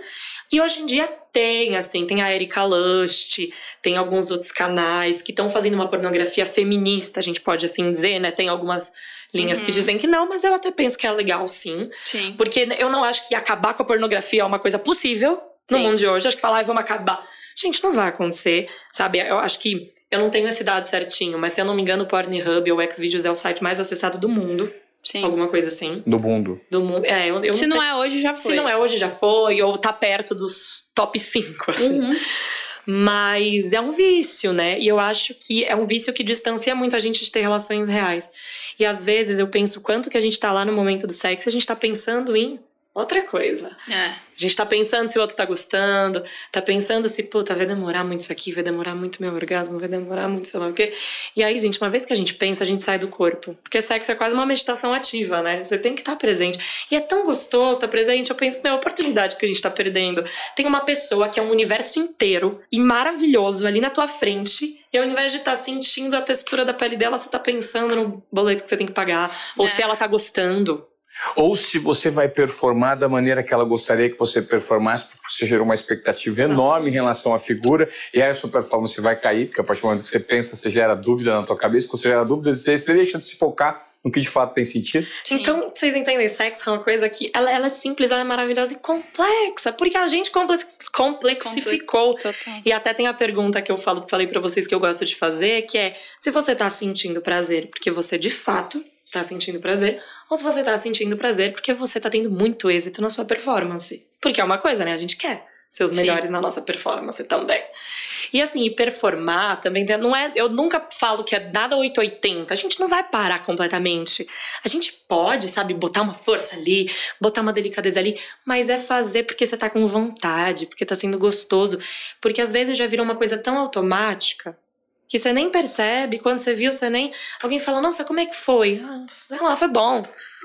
E hoje em dia tem, assim, tem a Erika Lust, tem alguns outros canais que estão fazendo uma pornografia feminista, a gente pode assim dizer, né? Tem algumas linhas que Uhum. dizem que não, mas eu até penso que é legal sim. Sim. Porque eu não acho que acabar com a pornografia é uma coisa possível no Sim. mundo de hoje. Acho que falar, "Ai, vamos acabar. Gente, não vai acontecer, sabe? Eu acho que. Eu não tenho esse dado certinho, mas se eu não me engano, o Pornhub ou Xvideos é o site mais acessado do mundo. Sim. Alguma coisa assim. Do mundo. Do mundo. É, eu, eu Se não não tenho- é hoje, já foi. Se não é hoje, já foi, ou tá perto dos top 5, assim. Uhum. Mas é um vício, né? E eu acho que é um vício que distancia muito a gente de ter relações reais. E às vezes eu penso quanto que a gente tá lá no momento do sexo, a gente tá pensando em outra coisa. É. A gente tá pensando se o outro tá gostando, tá pensando se, puta, vai demorar muito isso aqui, vai demorar muito meu orgasmo, vai demorar muito sei lá o quê. E aí, gente, uma vez que a gente pensa, a gente sai do corpo. Porque sexo é quase uma meditação ativa, né? Você tem que estar presente. E é tão gostoso estar presente, eu penso, meu, a oportunidade que a gente tá perdendo. Tem uma pessoa que é um universo inteiro e maravilhoso ali na tua frente. E ao invés de estar sentindo a textura da pele dela, você tá pensando no boleto que você tem que pagar. Ou É. se ela tá gostando. Ou se você vai performar da maneira que ela gostaria que você performasse, porque você gerou uma expectativa enorme em relação à figura, e aí a sua performance vai cair, porque a partir do momento que você pensa, você gera dúvida na tua cabeça, quando você gera dúvida, você deixa de se focar no que de fato tem sentido. Sim. Então, vocês entendem, sexo é uma coisa que ela, ela é simples, ela é maravilhosa e complexa, porque a gente complex- complexificou. Total. E até tem a pergunta que eu falo, falei pra vocês que eu gosto de fazer, que é se você tá sentindo prazer porque você de fato tá sentindo prazer, ou se você tá sentindo prazer porque você tá tendo muito êxito na sua performance. Porque é uma coisa, né? A gente quer ser os Sim. melhores na nossa performance também. E assim, e performar também tem- não é. Eu nunca falo que é nada 880. A gente não vai parar completamente. A gente pode, sabe, botar uma força ali, botar uma delicadeza ali, mas é fazer porque você tá com vontade, porque tá sendo gostoso. Porque às vezes já virou uma coisa tão automática que você nem percebe. Quando você viu, você nem. Alguém fala, nossa, como é que foi? Ah, sei lá, foi bom.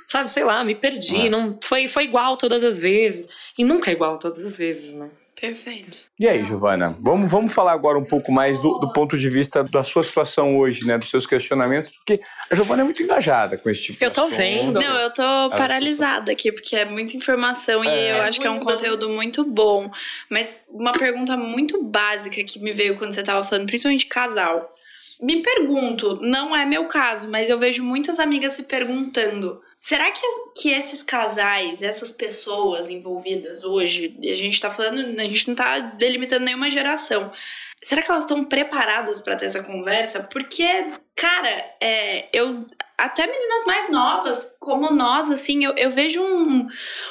Sabe, sei lá, me perdi. É. Não, foi, foi igual todas as vezes. E nunca é igual todas as vezes, né? Perfeito. E aí, Giovana, vamos, vamos falar agora um pouco mais do, do ponto de vista da sua situação hoje, né? Dos seus questionamentos, porque a Giovana é muito engajada com esse tipo de Eu tô assunto. vendo. Não, eu tô paralisada aqui, porque é muita informação e É. eu acho que é um conteúdo muito bom. Mas uma pergunta muito básica que me veio quando você tava falando, principalmente de casal. Me pergunto, não é meu caso, mas eu vejo muitas amigas se perguntando: será que, que esses casais, essas pessoas envolvidas hoje, a gente tá falando, a gente não tá delimitando nenhuma geração. Será que elas estão preparadas pra ter essa conversa? Porque, cara, é, eu até meninas mais novas, como nós, assim, eu, eu vejo um-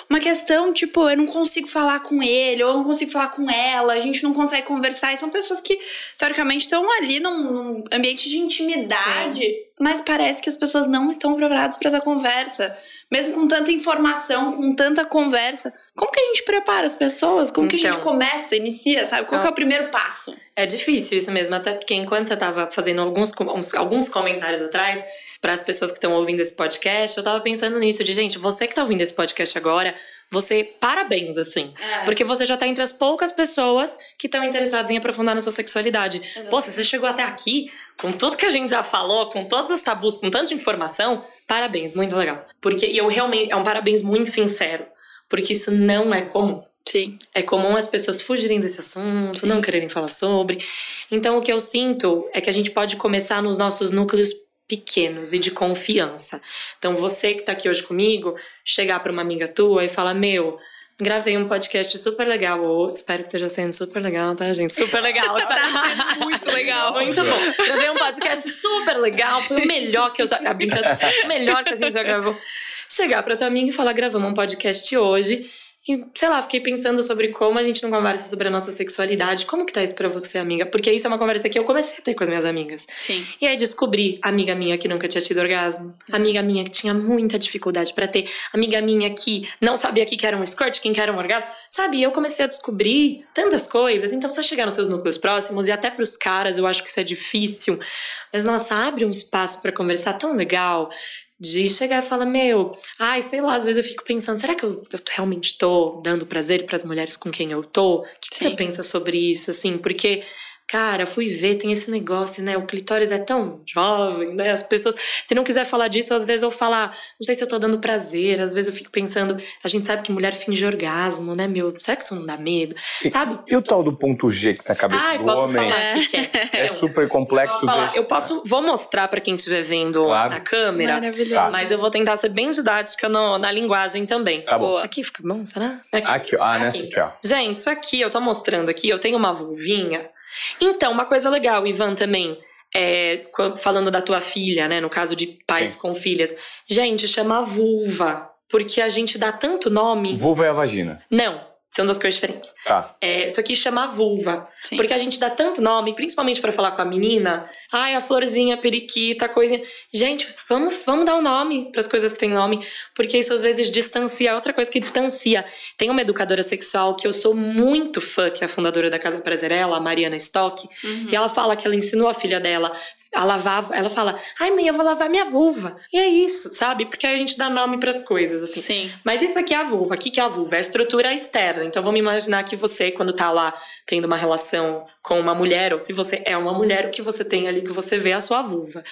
uma questão, tipo, eu não consigo falar com ele, ou eu não consigo falar com ela, a gente não consegue conversar, e são pessoas que, teoricamente, estão ali num, num ambiente de intimidade, mas parece que as pessoas não estão preparadas para essa conversa. Mesmo com tanta informação, com tanta conversa. Como que a gente prepara as pessoas? Como que a gente Então. começa, inicia, sabe? Qual que é o primeiro passo? É difícil isso mesmo, até porque enquanto você estava fazendo alguns, alguns comentários atrás, para as pessoas que estão ouvindo esse podcast, eu tava pensando nisso, de gente, você que tá ouvindo esse podcast agora, você, parabéns, assim. Porque você já tá entre as poucas pessoas que estão interessadas em aprofundar na sua sexualidade. Pô, se você chegou até aqui, com tudo que a gente já falou, com todos os tabus, com tanta informação, parabéns, muito legal. Porque eu realmente, é um parabéns muito sincero, porque isso não é comum. Sim. É comum as pessoas fugirem desse assunto, Sim. não quererem falar sobre. Então, o que eu sinto é que a gente pode começar nos nossos núcleos pequenos e de confiança. Então, você que tá aqui hoje comigo, chegar para uma amiga tua e falar: Meu, gravei um podcast super legal. Ou, espero que esteja sendo super legal, tá, gente? Super legal. *laughs* Espero- Tá *laughs* muito legal. Muito bom. Gravei um podcast super legal. Foi o melhor que eu já. A brincadeira, melhor que a gente já gravou. Chegar pra tua amiga e falar: gravamos um podcast hoje. E, sei lá, fiquei pensando sobre como a gente não conversa sobre a nossa sexualidade. Como que tá isso pra você, amiga? Porque isso é uma conversa que eu comecei a ter com as minhas amigas. Sim. E aí descobri amiga minha que nunca tinha tido orgasmo, amiga minha que tinha muita dificuldade pra ter, amiga minha que não sabia que era um squirt, quem que era um orgasmo. Sabe, eu comecei a descobrir tantas coisas. Então, você chegar nos seus núcleos próximos e até pros caras, eu acho que isso é difícil. Mas, nossa, abre um espaço pra conversar tão legal de chegar e falar, meu, ai, sei lá, às vezes eu fico pensando, será que eu, eu realmente tô dando prazer para as mulheres com quem eu tô? O que, que você pensa sobre isso, assim? Porque Cara, fui ver, tem esse negócio, né? O clitóris é tão jovem, né? As pessoas. Se não quiser falar disso, às vezes eu falar, não sei se eu tô dando prazer, às vezes eu fico pensando, a gente sabe que mulher finge orgasmo, né, meu? Sexo não dá medo, e, sabe? E o tal do ponto G que tá na cabeça Ai, do posso homem? Falar é. Que é. *laughs* é super complexo. Eu, falar, eu posso, vou mostrar para quem estiver vendo claro. na câmera, Maravilhoso. mas eu vou tentar ser bem didática no, na linguagem também. Tá bom. Aqui fica bom, será? Aqui, aqui ah, aqui. nessa aqui, ó. Gente, isso aqui eu tô mostrando aqui, eu tenho uma vulvinha então, uma coisa legal, Ivan, também. É, falando da tua filha, né? No caso de pais Sim. com filhas. Gente, chama vulva. Porque a gente dá tanto nome. Vulva é a vagina. Não. São duas coisas diferentes. Tá. É, isso aqui chama vulva. Sim. Porque a gente dá tanto nome, principalmente para falar com a menina. Ai, a florzinha, a periquita, a coisinha. Gente, vamos, vamos dar um nome para as coisas que têm nome. Porque isso às vezes distancia. É outra coisa que distancia. Tem uma educadora sexual que eu sou muito fã, que é a fundadora da Casa Prazerela, a Mariana Stock. Uhum. E ela fala que ela ensinou a filha dela a lavar, ela fala, ai mãe, eu vou lavar minha vulva. E é isso, sabe? Porque aí a gente dá nome para as coisas, assim. Sim. Mas isso aqui é a vulva. O que é a vulva? É a estrutura externa. Então vamos imaginar que você, quando tá lá tendo uma relação com uma mulher, ou se você é uma mulher, o que você tem ali que você vê é a sua vulva.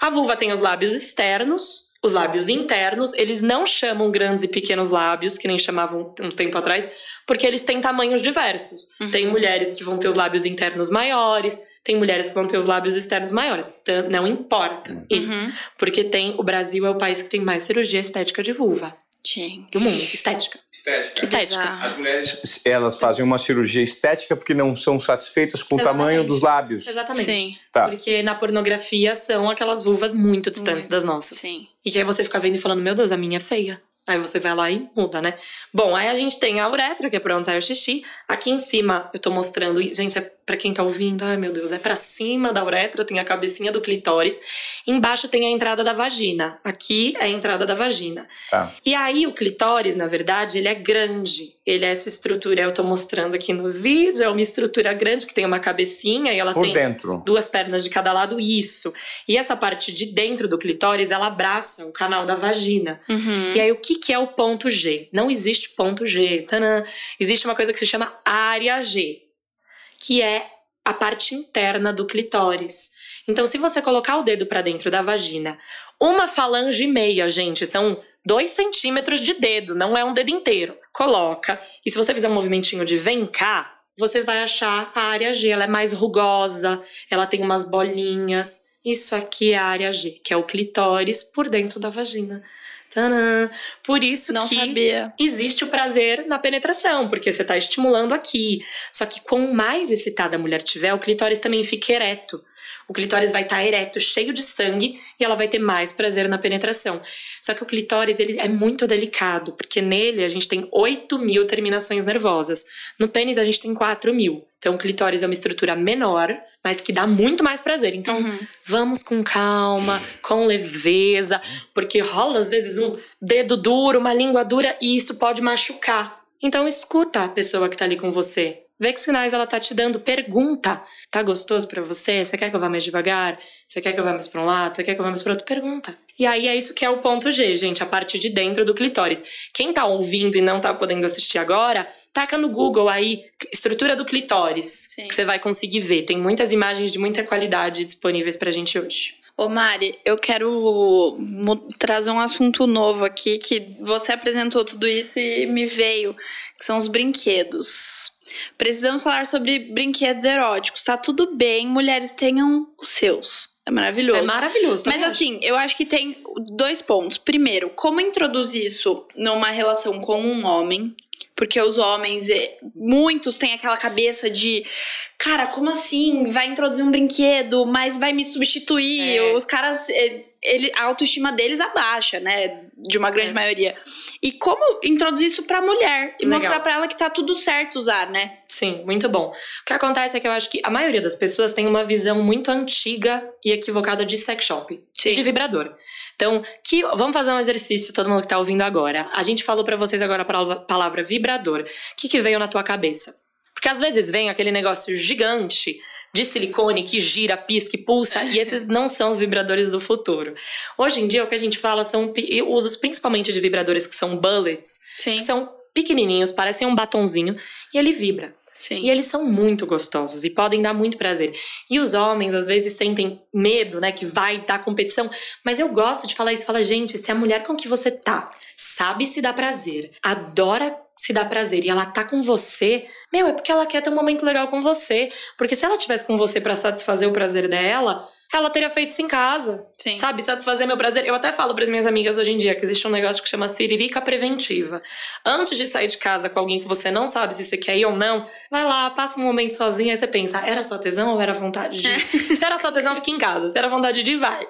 A vulva tem os lábios externos, os lábios internos, eles não chamam grandes e pequenos lábios, que nem chamavam uns tempo atrás, porque eles têm tamanhos diversos. Uhum. Tem mulheres que vão ter os lábios internos maiores, tem mulheres que vão ter os lábios externos maiores. Não importa uhum. isso. Porque tem. O Brasil é o país que tem mais cirurgia estética de vulva. Gente. Do mundo. Estética. Estética. Estética. As mulheres, elas fazem uma cirurgia estética porque não são satisfeitas com Exatamente. o tamanho dos lábios. Exatamente. Sim. Tá. Porque na pornografia são aquelas vulvas muito distantes muito. das nossas. Sim. E que aí você fica vendo e falando, meu Deus, a minha é feia. Aí você vai lá e muda, né? Bom, aí a gente tem a uretra, que é por onde sai o xixi. Aqui em cima, eu tô mostrando, gente, é para quem tá ouvindo, ai meu Deus, é para cima da uretra, tem a cabecinha do clitóris. Embaixo tem a entrada da vagina. Aqui é a entrada da vagina. Tá. E aí o clitóris, na verdade, ele é grande. Ele é essa estrutura, eu tô mostrando aqui no vídeo, é uma estrutura grande que tem uma cabecinha e ela por tem dentro. duas pernas de cada lado, isso. E essa parte de dentro do clitóris, ela abraça o canal da vagina. Uhum. E aí o que que é o ponto G? Não existe ponto G. Tanã. Existe uma coisa que se chama área G que é a parte interna do clitóris. Então, se você colocar o dedo para dentro da vagina, uma falange e meia, gente, são dois centímetros de dedo, não é um dedo inteiro. Coloca, e se você fizer um movimentinho de vem cá, você vai achar a área G. Ela é mais rugosa, ela tem umas bolinhas. Isso aqui é a área G, que é o clitóris por dentro da vagina. Tadã. Por isso Não que sabia. existe o prazer na penetração, porque você está estimulando aqui. Só que quanto mais excitada a mulher tiver, o clitóris também fica ereto. O clitóris vai estar ereto, cheio de sangue, e ela vai ter mais prazer na penetração. Só que o clitóris ele é muito delicado, porque nele a gente tem 8 mil terminações nervosas. No pênis a gente tem 4 mil. Então o clitóris é uma estrutura menor, mas que dá muito mais prazer. Então, uhum. vamos com calma, com leveza, porque rola às vezes um dedo duro, uma língua dura e isso pode machucar. Então, escuta a pessoa que tá ali com você. Vê que sinais ela tá te dando, pergunta. Tá gostoso para você? Você quer que eu vá mais devagar? Você quer que eu vá mais para um lado? Você quer que eu vá mais para outro? Pergunta. E aí é isso que é o ponto G, gente, a parte de dentro do clitóris. Quem tá ouvindo e não tá podendo assistir agora, taca no Google aí estrutura do clitóris, Sim. que você vai conseguir ver. Tem muitas imagens de muita qualidade disponíveis pra gente hoje. Ô Mari, eu quero trazer um assunto novo aqui que você apresentou tudo isso e me veio, que são os brinquedos. Precisamos falar sobre brinquedos eróticos. Tá tudo bem, mulheres tenham os seus. É maravilhoso. É maravilhoso. Mas assim, eu acho que tem dois pontos. Primeiro, como introduzir isso numa relação com um homem? Porque os homens, é, muitos têm aquela cabeça de, cara, como assim? Vai introduzir um brinquedo, mas vai me substituir. É. Os caras é, ele, a autoestima deles abaixa, né? De uma grande é. maioria. E como introduzir isso pra mulher e Legal. mostrar pra ela que tá tudo certo usar, né? Sim, muito bom. O que acontece é que eu acho que a maioria das pessoas tem uma visão muito antiga e equivocada de sex shop Sim. e de vibrador. Então, que, vamos fazer um exercício, todo mundo que tá ouvindo agora. A gente falou para vocês agora a palavra vibrador. O que, que veio na tua cabeça? Porque às vezes vem aquele negócio gigante de silicone que gira, pisca e pulsa, e esses não são os vibradores do futuro. Hoje em dia, o que a gente fala são usos principalmente de vibradores que são bullets, Sim. que são pequenininhos, parecem um batonzinho, e ele vibra. Sim. E eles são muito gostosos e podem dar muito prazer. E os homens às vezes sentem medo, né, que vai dar competição, mas eu gosto de falar isso, fala, gente, se a mulher com que você tá sabe se dar prazer, adora se dá prazer e ela tá com você, meu, é porque ela quer ter um momento legal com você. Porque se ela tivesse com você para satisfazer o prazer dela, ela teria feito isso em casa. Sim. Sabe? Satisfazer meu prazer. Eu até falo para as minhas amigas hoje em dia que existe um negócio que chama siririca preventiva. Antes de sair de casa com alguém que você não sabe se você quer ir ou não, vai lá, passa um momento sozinha, aí você pensa, era só tesão ou era vontade de *laughs* ir? se era só tesão, fica em casa. Se era vontade de ir, vai.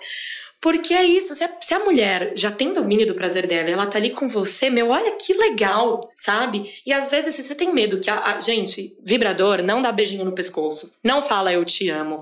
Porque é isso, se a, se a, mulher já tem domínio do prazer dela, ela tá ali com você, meu, olha que legal, sabe? E às vezes se você tem medo que a, a gente, vibrador, não dá beijinho no pescoço, não fala eu te amo,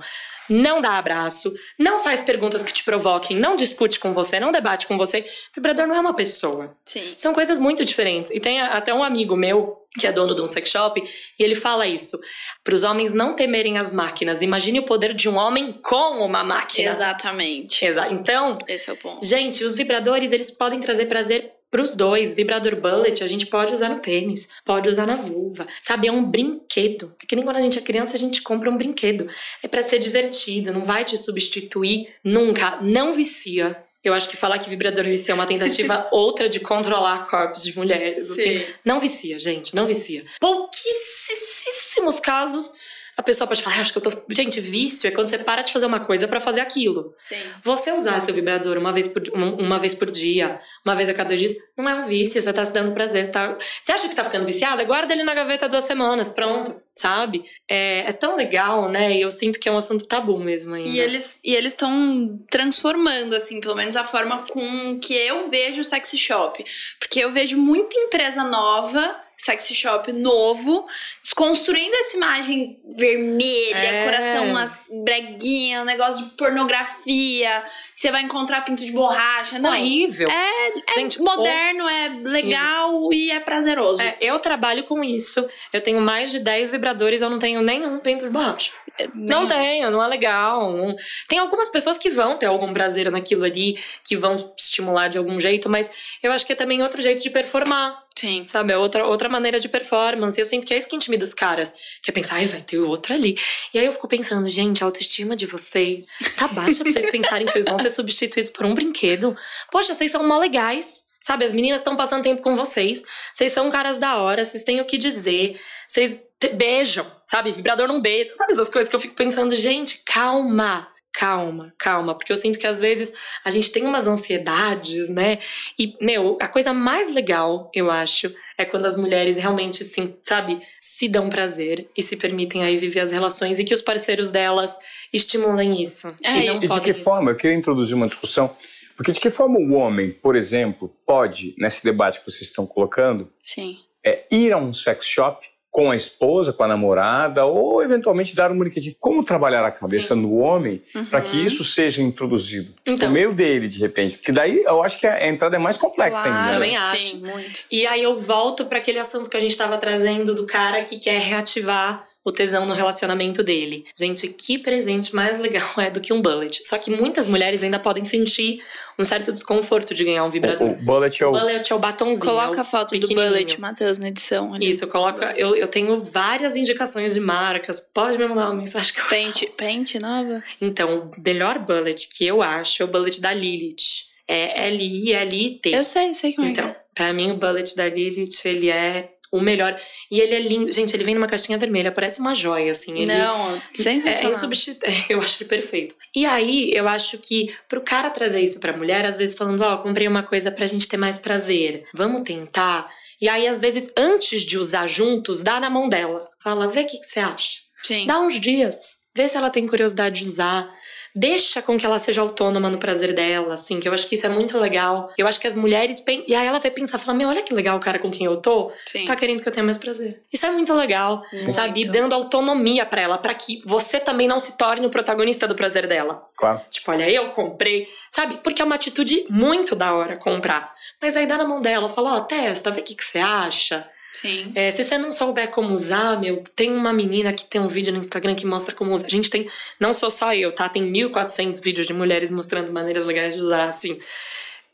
não dá abraço, não faz perguntas que te provoquem, não discute com você, não debate com você. Vibrador não é uma pessoa. Sim. São coisas muito diferentes. E tem até um amigo meu que é dono de um sex shop, e ele fala isso: para os homens não temerem as máquinas. Imagine o poder de um homem com uma máquina. Exatamente. Exa então, esse é o ponto. Gente, os vibradores, eles podem trazer prazer para os dois, vibrador bullet, a gente pode usar no pênis, pode usar na vulva, sabe? É um brinquedo. É que nem quando a gente é criança, a gente compra um brinquedo. É para ser divertido, não vai te substituir nunca. Não vicia. Eu acho que falar que vibrador vicia é uma tentativa *laughs* outra de controlar corpos de mulheres. Sim. Não vicia, gente, não vicia. Pouquíssimos casos a pessoa pode falar, ah, acho que eu tô. Gente, vício é quando você para de fazer uma coisa para fazer aquilo. Sim. Você usar seu vibrador uma vez, por, uma vez por dia, uma vez a cada dois dias, não é um vício, você tá se dando prazer. Você, tá... você acha que está ficando viciada? Guarda ele na gaveta duas semanas, pronto, sabe? É, é tão legal, né? E eu sinto que é um assunto tabu mesmo ainda. E eles e eles estão transformando, assim, pelo menos a forma com que eu vejo o sexy shop. Porque eu vejo muita empresa nova sexy shop novo, desconstruindo essa imagem vermelha, é. coração umas breguinha, um negócio de pornografia, você vai encontrar pinto de borracha. Não. Horrível. É, é Gente, moderno, é legal e é prazeroso. É, eu trabalho com isso. Eu tenho mais de 10 vibradores, eu não tenho nenhum pinto de borracha. Não tenho, não é legal. Não... Tem algumas pessoas que vão ter algum prazer naquilo ali, que vão estimular de algum jeito, mas eu acho que é também outro jeito de performar. Sim. Sabe? É outra, outra maneira de performance. Eu sinto que é isso que intimida os caras. Que é pensar, ai, vai ter outro ali. E aí eu fico pensando, gente, a autoestima de vocês tá baixa pra vocês *laughs* pensarem que vocês vão ser substituídos por um brinquedo. Poxa, vocês são mó legais. Sabe, as meninas estão passando tempo com vocês. Vocês são caras da hora, vocês têm o que dizer. Vocês beijam, sabe? Vibrador não beija. Sabe essas coisas que eu fico pensando, gente, calma calma, calma, porque eu sinto que às vezes a gente tem umas ansiedades, né? E, meu, a coisa mais legal, eu acho, é quando as mulheres realmente, sim, sabe, se dão prazer e se permitem aí viver as relações e que os parceiros delas estimulem isso. É, e, não e de que isso. forma? Eu queria introduzir uma discussão. Porque de que forma o homem, por exemplo, pode, nesse debate que vocês estão colocando, Sim. É, ir a um sex shop com a esposa, com a namorada, ou eventualmente dar um brinquedinho. Como trabalhar a cabeça Sim. no homem uhum. para que isso seja introduzido então, no meio dele, de repente? Porque daí eu acho que a entrada é mais complexa claro, ainda. Né? Também acho. Sim, muito. E aí eu volto para aquele assunto que a gente estava trazendo do cara que quer reativar o tesão no relacionamento dele. Gente, que presente mais legal *laughs* é do que um bullet. Só que muitas mulheres ainda podem sentir um certo desconforto de ganhar um vibrador. O, o bullet é o... o bullet é o batonzinho. Coloca é a foto do bullet, Matheus, na edição. Ali. Isso, coloca. Eu, eu tenho várias indicações de marcas. Pode me mandar uma mensagem que eu Pente, pente nova? Então, o melhor bullet que eu acho é o bullet da Lilith. É L-I-L-I-T. Eu sei, sei como então, é. Então, pra mim, o bullet da Lilith, ele é o melhor. E ele é lindo. Gente, ele vem numa caixinha vermelha, parece uma joia, assim. Ele Não, sensacional. É insubstituível. *laughs* Eu acho ele perfeito. E aí, eu acho que pro cara trazer isso pra mulher, às vezes falando, ó, oh, comprei uma coisa pra gente ter mais prazer. Vamos tentar? E aí, às vezes, antes de usar juntos, dá na mão dela. Fala, vê o que, que você acha. Sim. Dá uns dias. Vê se ela tem curiosidade de usar. Deixa com que ela seja autônoma no prazer dela, assim, que eu acho que isso é muito legal. Eu acho que as mulheres. E aí ela vai pensar, fala, meu, olha que legal o cara com quem eu tô, Sim. tá querendo que eu tenha mais prazer. Isso é muito legal, Muito. sabe? Dando autonomia para ela, para que você também não se torne o protagonista do prazer dela. Claro. Tipo, olha, eu comprei, sabe? Porque é uma atitude muito da hora comprar. Mas aí dá na mão dela, fala, ó, testa, vê o que, que você acha. Sim. É, se você não souber como usar, meu, tem uma menina que tem um vídeo no Instagram que mostra como usar. A gente tem, não sou só eu, tá? Tem 1.400 vídeos de mulheres mostrando maneiras legais de usar, assim.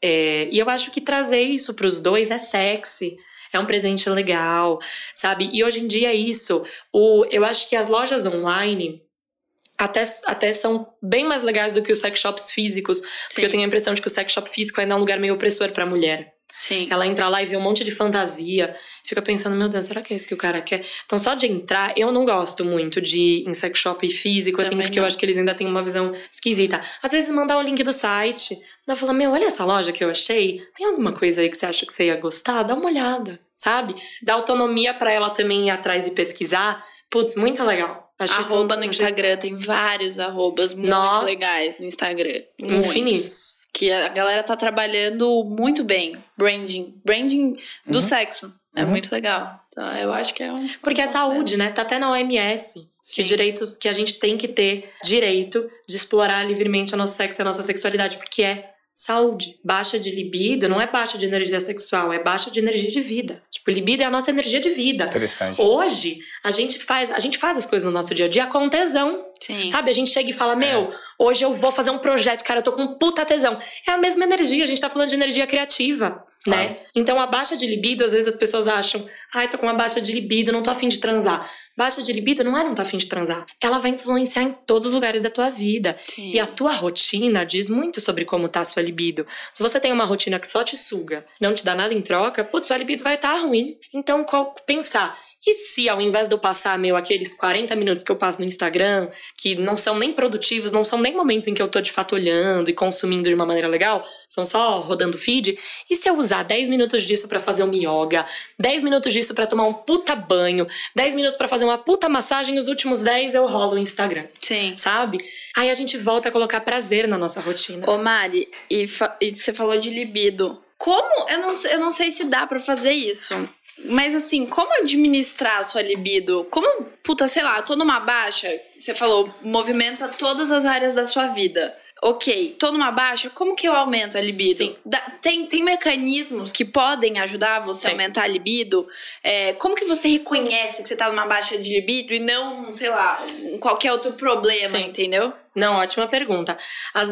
É, e eu acho que trazer isso pros dois é sexy. É um presente legal, sabe? E hoje em dia é isso. O, eu acho que as lojas online até, até são bem mais legais do que os sex shops físicos. Porque Sim. eu tenho a impressão de que o sex shop físico ainda é um lugar meio opressor pra mulher. Sim. Ela entra lá e vê um monte de fantasia, fica pensando, meu Deus, será que é isso que o cara quer? Então, só de entrar, eu não gosto muito de em sex shop físico, assim, Também porque eu não. acho que eles ainda têm uma visão esquisita. Às vezes mandar o link do site, dá falar, meu, olha essa loja que eu achei, tem alguma coisa aí que você acha que você ia gostar? Dá uma olhada, sabe? Dá autonomia pra ela também ir atrás e pesquisar. Putz, muito legal. Acho Arroba no um- Instagram, tem vários arrobas muito Nossa. legais no Instagram. Muitos. Que a galera tá trabalhando muito bem. Branding. Branding do Uhum. sexo. É Uhum. muito legal. Então, eu acho que é um. Porque é saúde, né? Tá até na OMS. Sim. Que direitos que a gente tem que ter direito de explorar livremente o nosso sexo e a nossa sexualidade, porque é saúde. Baixa de libido não é baixa de energia sexual, é baixa de energia de vida. Tipo, libido é a nossa energia de vida. Interessante. Hoje, a gente faz, a gente faz as coisas no nosso dia a dia com tesão. Sim. Sabe? A gente chega e fala: Meu, hoje eu vou fazer um projeto, cara, eu tô com puta tesão. É a mesma energia, a gente tá falando de energia criativa. Né? Então a baixa de libido, às vezes as pessoas acham, ai, tô com uma baixa de libido, não tô afim de transar. Baixa de libido não é não tá afim de transar. Ela vai influenciar em todos os lugares da tua vida. Sim. E a tua rotina diz muito sobre como tá a sua libido. Se você tem uma rotina que só te suga, não te dá nada em troca, putz, sua libido vai estar tá ruim. Então, qual, pensar. E se ao invés de eu passar, meu, aqueles 40 minutos que eu passo no Instagram, que não são nem produtivos, não são nem momentos em que eu tô de fato olhando e consumindo de uma maneira legal, são só rodando feed, e se eu usar 10 minutos disso pra fazer uma yoga, 10 minutos disso pra tomar um puta banho, 10 minutos pra fazer uma puta massagem, os últimos 10 eu rolo o Instagram Sim. sabe? Aí a gente volta a colocar prazer na nossa rotina. Ô, Mari, e, e você falou de libido. Como? Eu não, eu não sei se dá pra fazer isso. Mas assim, como administrar a sua libido? Como, puta, sei lá, tô numa baixa, você falou, movimenta todas as áreas da sua vida. Ok, tô numa baixa, como que eu aumento a libido? Sim. Dá- tem, tem mecanismos que podem ajudar você a Tem. aumentar a libido? É, como que você reconhece que você tá numa baixa de libido e não, sei lá, qualquer outro problema, Sim. entendeu? Não, ótima pergunta.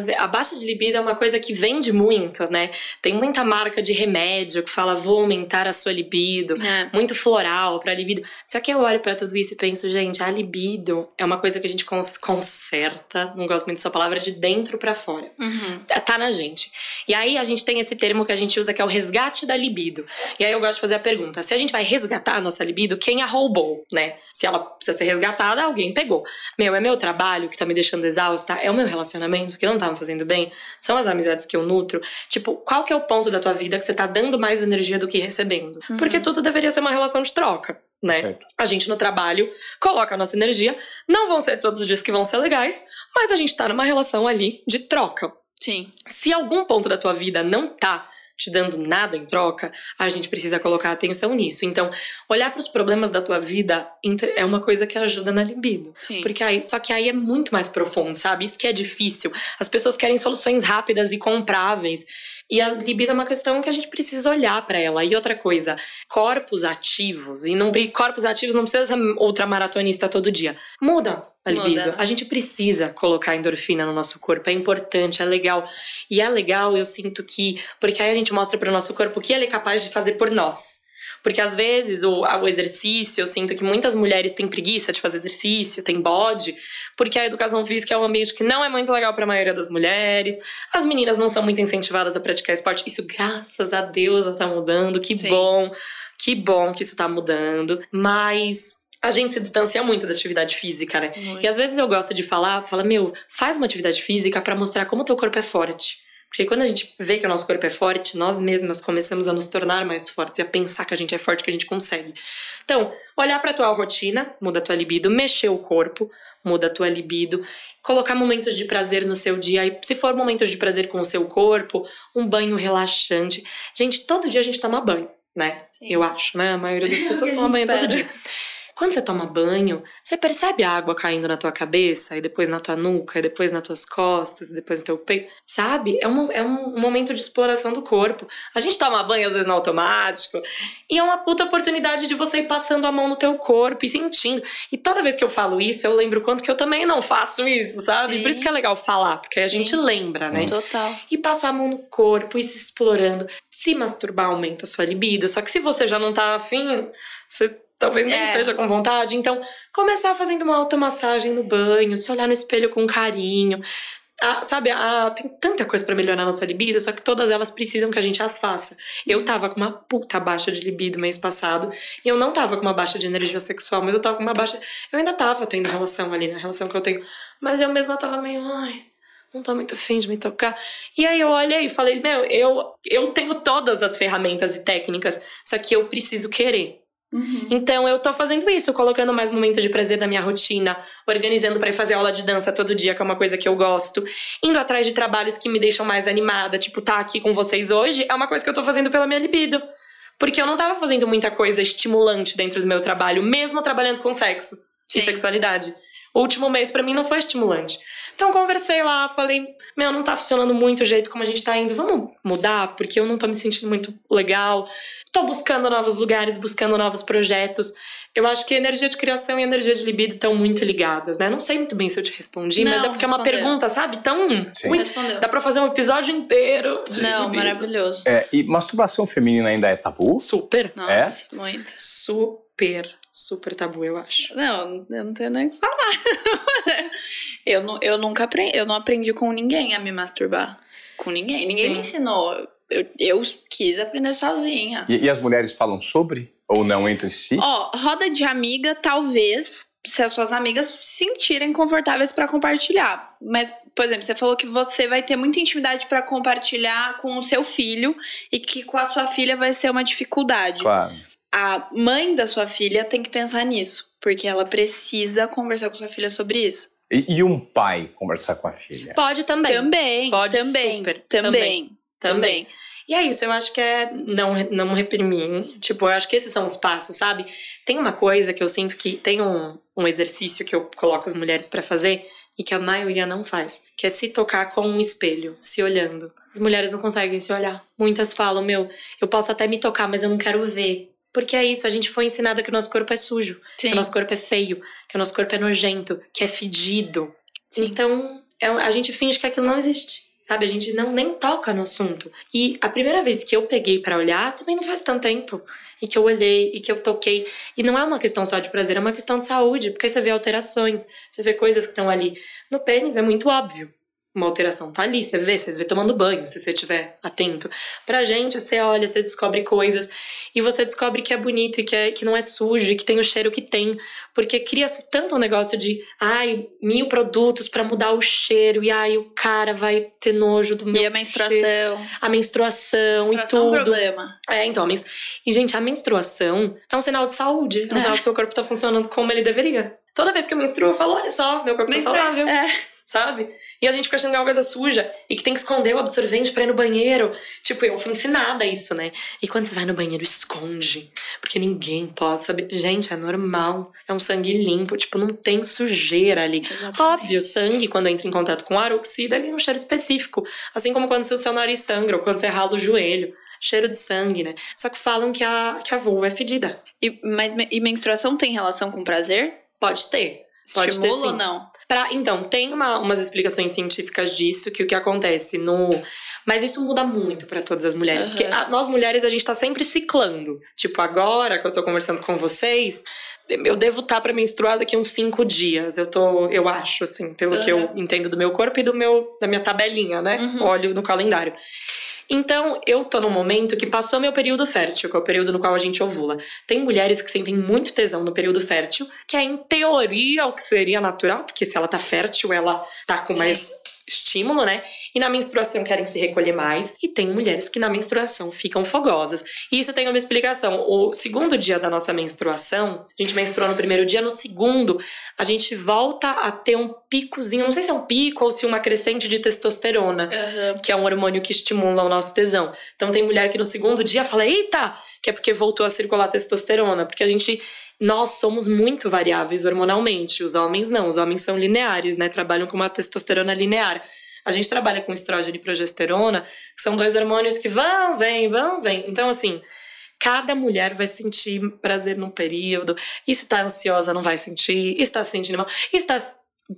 Ve- a baixa de libido é uma coisa que vende muito, né? Tem muita marca de remédio que fala vou aumentar a sua libido. É. Muito floral pra libido. Só que eu olho pra tudo isso e penso, gente, a libido é uma coisa que a gente cons- conserta, não gosto muito dessa palavra, de dentro pra fora. Uhum. tá na gente. E aí a gente tem esse termo que a gente usa que é o resgate da libido. E aí eu gosto de fazer a pergunta: se a gente vai resgatar a nossa libido, quem a roubou, né? Se ela precisa ser resgatada, alguém pegou. Meu, é meu trabalho que tá me deixando exausta? É o meu relacionamento que não tá me fazendo bem? São as amizades que eu nutro? Tipo, qual que é o ponto da tua vida que você tá dando mais energia do que recebendo? Porque tudo deveria ser uma relação de troca. Né? Certo. A gente no trabalho coloca a nossa energia. Não vão ser todos os dias que vão ser legais, mas a gente tá numa relação ali de troca. Sim. Se algum ponto da tua vida não tá te dando nada em troca, a gente precisa colocar atenção nisso. Então, olhar para os problemas da tua vida é uma coisa que ajuda na libido. Sim. Porque aí, só que aí é muito mais profundo, sabe? Isso que é difícil. As pessoas querem soluções rápidas e compráveis. E a libido é uma questão que a gente precisa olhar para ela. E outra coisa, corpos ativos. E não, corpos ativos não precisa ser outra maratonista todo dia. Muda a Muda. libido. A gente precisa colocar endorfina no nosso corpo. É importante, é legal. E é legal, eu sinto que. Porque aí a gente mostra pro nosso corpo o que ele é capaz de fazer por nós. Porque às vezes o, o exercício, eu sinto que muitas mulheres têm preguiça de fazer exercício, tem bode, porque a educação física é um ambiente que não é muito legal para a maioria das mulheres. As meninas não são muito incentivadas a praticar esporte. Isso, graças a Deus, tá mudando. Que Sim. bom, que bom que isso tá mudando. Mas a gente se distancia muito da atividade física, né? E às vezes eu gosto de falar, fala, meu, faz uma atividade física pra mostrar como teu corpo é forte. Porque quando a gente vê que o nosso corpo é forte, nós mesmas começamos a nos tornar mais fortes e a pensar que a gente é forte, que a gente consegue. Então, olhar para tua rotina, muda a tua libido, mexer o corpo, muda a tua libido, colocar momentos de prazer no seu dia, e se for momentos de prazer com o seu corpo, um banho relaxante. Gente, todo dia a gente toma banho, né? Sim. Eu acho, né? A maioria das *laughs* pessoas a toma banho todo espera. dia. Quando você toma banho, você percebe a água caindo na tua cabeça, e depois na tua nuca, e depois nas tuas costas, e depois no teu peito, sabe? É um, é um momento de exploração do corpo. A gente toma banho às vezes no automático, e é uma puta oportunidade de você ir passando a mão no teu corpo e sentindo. E toda vez que eu falo isso, eu lembro quanto que eu também não faço isso, sabe? Sim. Por isso que é legal falar, porque aí a Sim. gente lembra, né? Total. e passar a mão no corpo e se explorando. Se masturbar aumenta a sua libido, só que se você já não tá afim, você talvez nem É. esteja com vontade. Então, começar fazendo uma automassagem no banho, se olhar no espelho com carinho. Ah, sabe, ah, tem tanta coisa pra melhorar a nossa libido, só que todas elas precisam que a gente as faça. Eu tava com uma puta baixa de libido mês passado, e eu não tava com uma baixa de energia sexual, mas eu tava com uma baixa. Eu ainda tava tendo relação ali, na relação que eu tenho. Mas eu mesma tava meio, ai, não tô muito afim de me tocar. E aí eu olhei e falei, meu, eu, eu tenho todas as ferramentas e técnicas, só que eu preciso querer. Uhum. Então eu tô fazendo isso, colocando mais momentos de prazer na minha rotina, organizando pra ir fazer aula de dança todo dia, que é uma coisa que eu gosto, indo atrás de trabalhos que me deixam mais animada, tipo, tá aqui com vocês hoje, é uma coisa que eu tô fazendo pela minha libido. Porque eu não tava fazendo muita coisa estimulante dentro do meu trabalho, mesmo trabalhando com sexo Sim. e sexualidade. O último mês pra mim não foi estimulante. Então conversei lá, falei, meu, não tá funcionando muito o jeito como a gente tá indo, vamos mudar, porque eu não tô me sentindo muito legal. Tô buscando novos lugares, buscando novos projetos. Eu acho que energia de criação e energia de libido estão muito ligadas, né? Não sei muito bem se eu te respondi, mas Não, é porque é uma respondeu. pergunta, sabe? Tão. Sim. Muito, Respondeu. dá pra fazer um episódio inteiro de Não, libido. maravilhoso. É, e masturbação feminina ainda é tabu? Super. Nossa, muito. Super, super tabu, eu acho. Não, eu não tenho nem o que falar. *laughs* eu, nu- eu nunca aprendi, eu não aprendi com ninguém a me masturbar. Com ninguém. Ninguém Sim. me ensinou. Eu, eu quis aprender sozinha. E, e as mulheres falam sobre ou não entre si? Ó, roda de amiga, talvez, se as suas amigas se sentirem confortáveis pra compartilhar. Mas, por exemplo, você falou que você vai ter muita intimidade pra compartilhar com o seu filho e que com a sua filha vai ser uma dificuldade. Claro. A mãe da sua filha tem que pensar nisso, porque ela precisa conversar com sua filha sobre isso. E, e um pai conversar com a filha? Pode também. Também, Pode também, super, também, também. E é isso, eu acho que é não, não reprimir. Tipo, eu acho que esses são os passos, sabe? Tem uma coisa que eu sinto que tem um, um exercício que eu coloco as mulheres pra fazer e que a maioria não faz, que é se tocar com um espelho, se olhando. As mulheres não conseguem se olhar. Muitas falam, meu, eu posso até me tocar, mas eu não quero ver. Porque é isso, a gente foi ensinada que o nosso corpo é sujo, que Sim. o nosso corpo é feio, que o nosso corpo é nojento, que é fedido. Sim. Então, é- a gente finge que aquilo não existe. Sabe, a gente não nem toca no assunto. E a primeira vez que eu peguei pra olhar também não faz tanto tempo. E que eu olhei e que eu toquei. E não é uma questão só de prazer, é uma questão de saúde. Porque você vê alterações, você vê coisas que estão ali. No pênis é muito óbvio. Uma alteração tá ali, você vê, você vê tomando banho, se você estiver atento. Pra gente, você olha, você descobre coisas. E você descobre que é bonito e que, é, que não é sujo e que tem o cheiro que tem. Porque cria-se tanto um negócio de, ai, mil produtos pra mudar o cheiro. E ai, o cara vai ter nojo do meu E a cheiro. menstruação. A menstruação, menstruação é e um tudo. problema. É, então, mens... e gente, a menstruação é um sinal de saúde. É um É. sinal que seu corpo tá funcionando como ele deveria. Toda vez que eu menstruo, eu falo, olha só, meu corpo tá saudável É. sabe? E a gente fica achando que é uma coisa suja e que tem que esconder o absorvente pra ir no banheiro. Tipo, eu fui ensinada isso, né? E quando você vai no banheiro, esconde. Porque ninguém pode saber. Gente, é normal. É um sangue limpo, tipo, não tem sujeira ali. Óbvio, sangue, quando entra em contato com ar, oxida tem um cheiro específico. Assim como quando o seu nariz sangra ou quando você rala o joelho. Cheiro de sangue, né? Só que falam que a, que a vulva é fedida. E, mas e menstruação tem relação com prazer? Pode ter. Pode ter, Estimula ou sim. não? Pra, então, tem uma- umas explicações científicas disso, que o que acontece no. Mas isso muda muito pra todas as mulheres. Aham. Porque a- nós mulheres, a gente tá sempre ciclando. Tipo, agora que eu tô conversando com vocês, eu devo estar pra menstruar daqui uns cinco dias. Eu tô, eu acho, assim, pelo que eu entendo do meu corpo e do meu, da minha tabelinha, né? Uhum. Olho no calendário. Então, eu tô num momento que passou meu período fértil, que é o período no qual a gente ovula. Tem mulheres que sentem muito tesão no período fértil, que é em teoria o que seria natural, porque se ela tá fértil, ela tá com Sim. Estímulo, né? E na menstruação querem se recolher mais. E tem mulheres que na menstruação ficam fogosas. E isso tem uma explicação. O segundo dia da nossa menstruação, a gente menstruou no primeiro dia, no segundo, a gente volta a ter um picozinho, não sei se é um pico ou se uma crescente de testosterona, Aham. que é um hormônio que estimula o nosso tesão. Então tem mulher que no segundo dia fala, eita, que é porque voltou a circular testosterona, porque a gente nós somos muito variáveis hormonalmente, os homens não, os homens são lineares, né? Trabalham com uma testosterona linear. A gente trabalha com estrógeno e progesterona, que são dois hormônios que vão, vêm, vão, vêm. Então, assim, cada mulher vai sentir prazer num período, e se tá ansiosa não vai sentir, e se tá sentindo mal, e se tá,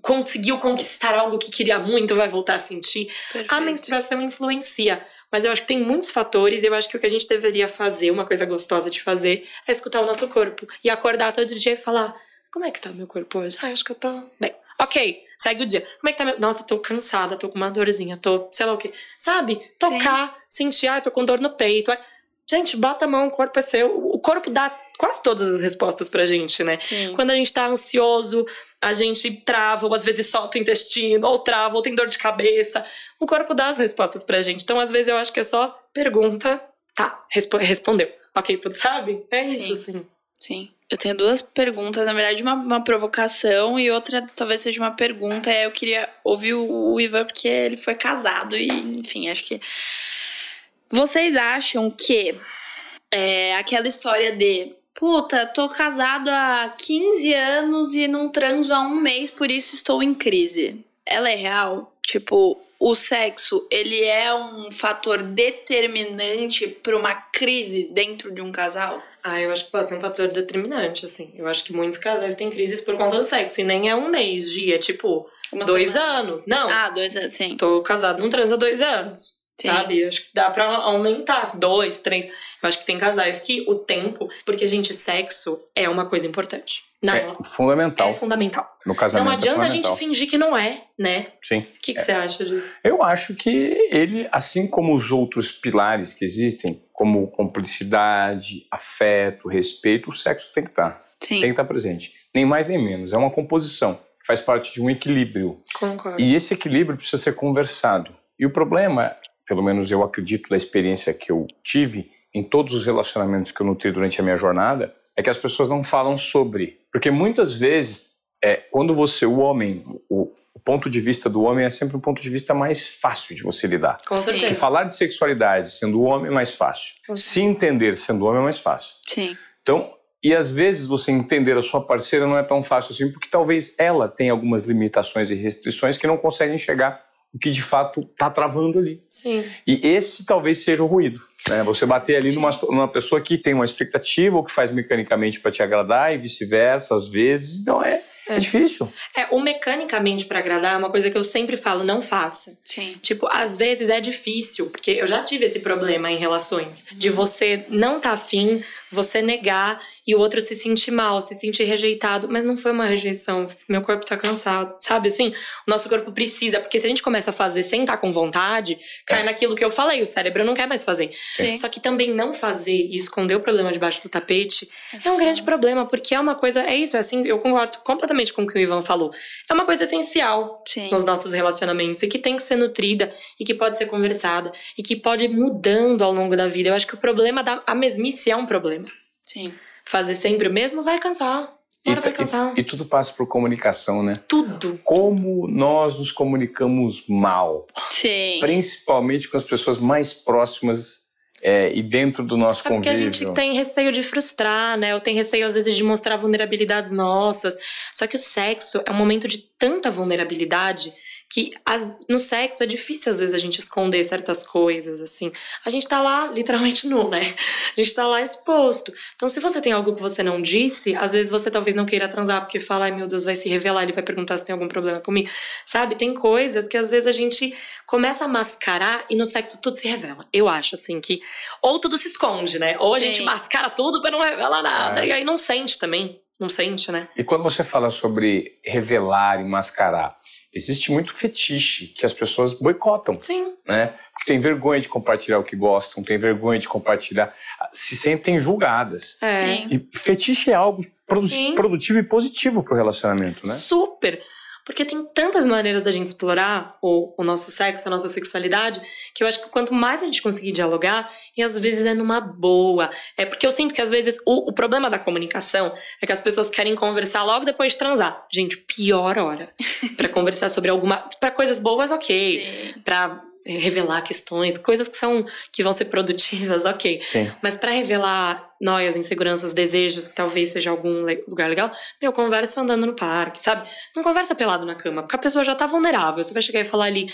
conseguiu conquistar algo que queria muito, vai voltar a sentir. Perfeito. A menstruação influencia, mas eu acho que tem muitos fatores e eu acho que o que a gente deveria fazer, uma coisa gostosa de fazer, é escutar o nosso corpo e acordar todo dia e falar: como é que tá meu corpo hoje? Ah, acho que eu tô bem. Ok, segue o dia. Como é que tá meu. Nossa, tô cansada, tô com uma dorzinha, tô sei lá o quê. Sabe? Tocar, sentir, ah, tô com dor no peito. Gente, bota a mão, o corpo é seu. O corpo dá quase todas as respostas pra gente, né? Sim. Quando a gente tá ansioso, a gente trava, ou às vezes solta o intestino, ou trava, ou tem dor de cabeça. O corpo dá as respostas pra gente. Então, às vezes, eu acho que é só pergunta, tá, respo- respondeu. Ok, tudo sabe? É Sim. isso, sim. Sim. Eu tenho duas perguntas, na verdade, uma, uma provocação e outra talvez seja uma pergunta. Eu queria ouvir o, o Ivan, porque ele foi casado e, enfim, acho que. Vocês acham que é, aquela história de. Puta, tô casado há 15 anos e não transo há um mês, por isso estou em crise. Ela é real? Tipo, o sexo, ele é um fator determinante para uma crise dentro de um casal? Ah, eu acho que pode ser um fator determinante, assim. Eu acho que muitos casais têm crises por conta do sexo. E nem é um mês, dia, é tipo, Uma dois semana. anos. Não. Ah, dois anos, sim. Tô casado, não transa há dois anos. Sim. Sabe? Eu acho que dá pra aumentar dois, três. Eu acho que tem casais que o tempo. Porque, gente, sexo é uma coisa importante. Não, É fundamental. é fundamental. No casamento Não é adianta a gente fingir que não é, né? Sim. O que, que você acha disso? Eu acho que ele, assim como os outros pilares que existem, como cumplicidade, afeto, respeito, o sexo tem que estar. Sim. Tem que estar presente. Nem mais nem menos. É uma composição. Faz parte de um equilíbrio. Concordo. E esse equilíbrio precisa ser conversado. E o problema, pelo menos eu acredito da experiência que eu tive em todos os relacionamentos que eu nutri durante a minha jornada, é que as pessoas não falam sobre. Porque muitas vezes, é, quando você, o homem, o, o ponto de vista do homem é sempre um ponto de vista mais fácil de você lidar. Com Sim. Porque certeza. falar de sexualidade sendo homem é mais fácil. Se entender sendo homem é mais fácil. Sim. Então, e às vezes você entender a sua parceira não é tão fácil assim, porque talvez ela tenha algumas limitações e restrições que não consegue enxergar o que de fato está travando ali. Sim. E esse talvez seja o ruído. Né? Você bater ali numa, numa pessoa que tem uma expectativa ou que faz mecanicamente para te agradar e vice-versa, às vezes. Então é, é É. difícil. É, o mecanicamente pra agradar é uma coisa que eu sempre falo, não faça. Sim. Tipo, às vezes é difícil, porque eu já tive esse problema em relações. De você não tá afim, você negar e o outro se sentir mal, se sentir rejeitado. Mas não foi uma rejeição. Meu corpo tá cansado. Sabe assim? O nosso corpo precisa. Porque se a gente começa a fazer sem estar com vontade, cai É. naquilo que eu falei. O cérebro não quer mais fazer. Sim. Só que também não fazer e esconder o problema debaixo do tapete é um grande problema, porque é uma coisa. É isso, é assim, eu concordo completamente com o que o Ivan falou. É uma coisa essencial Sim. nos nossos relacionamentos e que tem que ser nutrida e que pode ser conversada e que pode ir mudando ao longo da vida. Eu acho que o problema da a mesmice é um problema. Sim. Fazer sempre o mesmo vai cansar. Uma hora vai cansar. e, e tudo passa por comunicação, né? Tudo. Como nós nos comunicamos mal, Sim. principalmente com as pessoas mais próximas é, e dentro do nosso É porque a convívio. gente tem receio de frustrar, né? Ou tem receio, às vezes, de mostrar vulnerabilidades nossas. Só que o sexo é um momento de tanta vulnerabilidade que as- no sexo é difícil, às vezes, a gente esconder certas coisas, assim. A gente tá lá, literalmente *laughs* nu, né? A gente tá lá exposto. Então, se você tem algo que você não disse, às vezes você talvez não queira transar, porque fala, ai meu Deus, vai se revelar, ele vai perguntar se tem algum problema comigo. Sabe? Tem coisas que às vezes a gente começa a mascarar e no sexo tudo se revela. Eu acho, assim, que. Ou tudo se esconde, né? Ou a Sim. gente mascara tudo pra não revelar nada. É. E aí não sente também. Não sente, né? E quando você fala sobre revelar e mascarar, existe muito fetiche que as pessoas boicotam, Sim. né? Porque tem vergonha de compartilhar o que gostam, tem vergonha de compartilhar, se sentem julgadas. É. Sim. E fetiche é algo produ- Sim. produtivo e positivo para o relacionamento, né? Super. Porque tem tantas maneiras da gente explorar o, o nosso sexo, a nossa sexualidade, que eu acho que quanto mais a gente conseguir dialogar, e às vezes é numa boa. É porque eu sinto que às vezes o, o problema da comunicação é que as pessoas querem conversar logo depois de transar. Gente, pior hora. para conversar sobre alguma. para coisas boas, ok. *laughs* para revelar questões, coisas que são que vão ser produtivas, *laughs* ok. Sim. Mas para revelar noias, inseguranças, desejos, que talvez seja algum lugar legal, meu, conversa andando no parque, sabe? Não conversa pelado na cama, porque a pessoa já tá vulnerável. Você vai chegar e falar ali,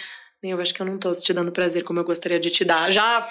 eu acho que eu não tô te dando prazer como eu gostaria de te dar. Já,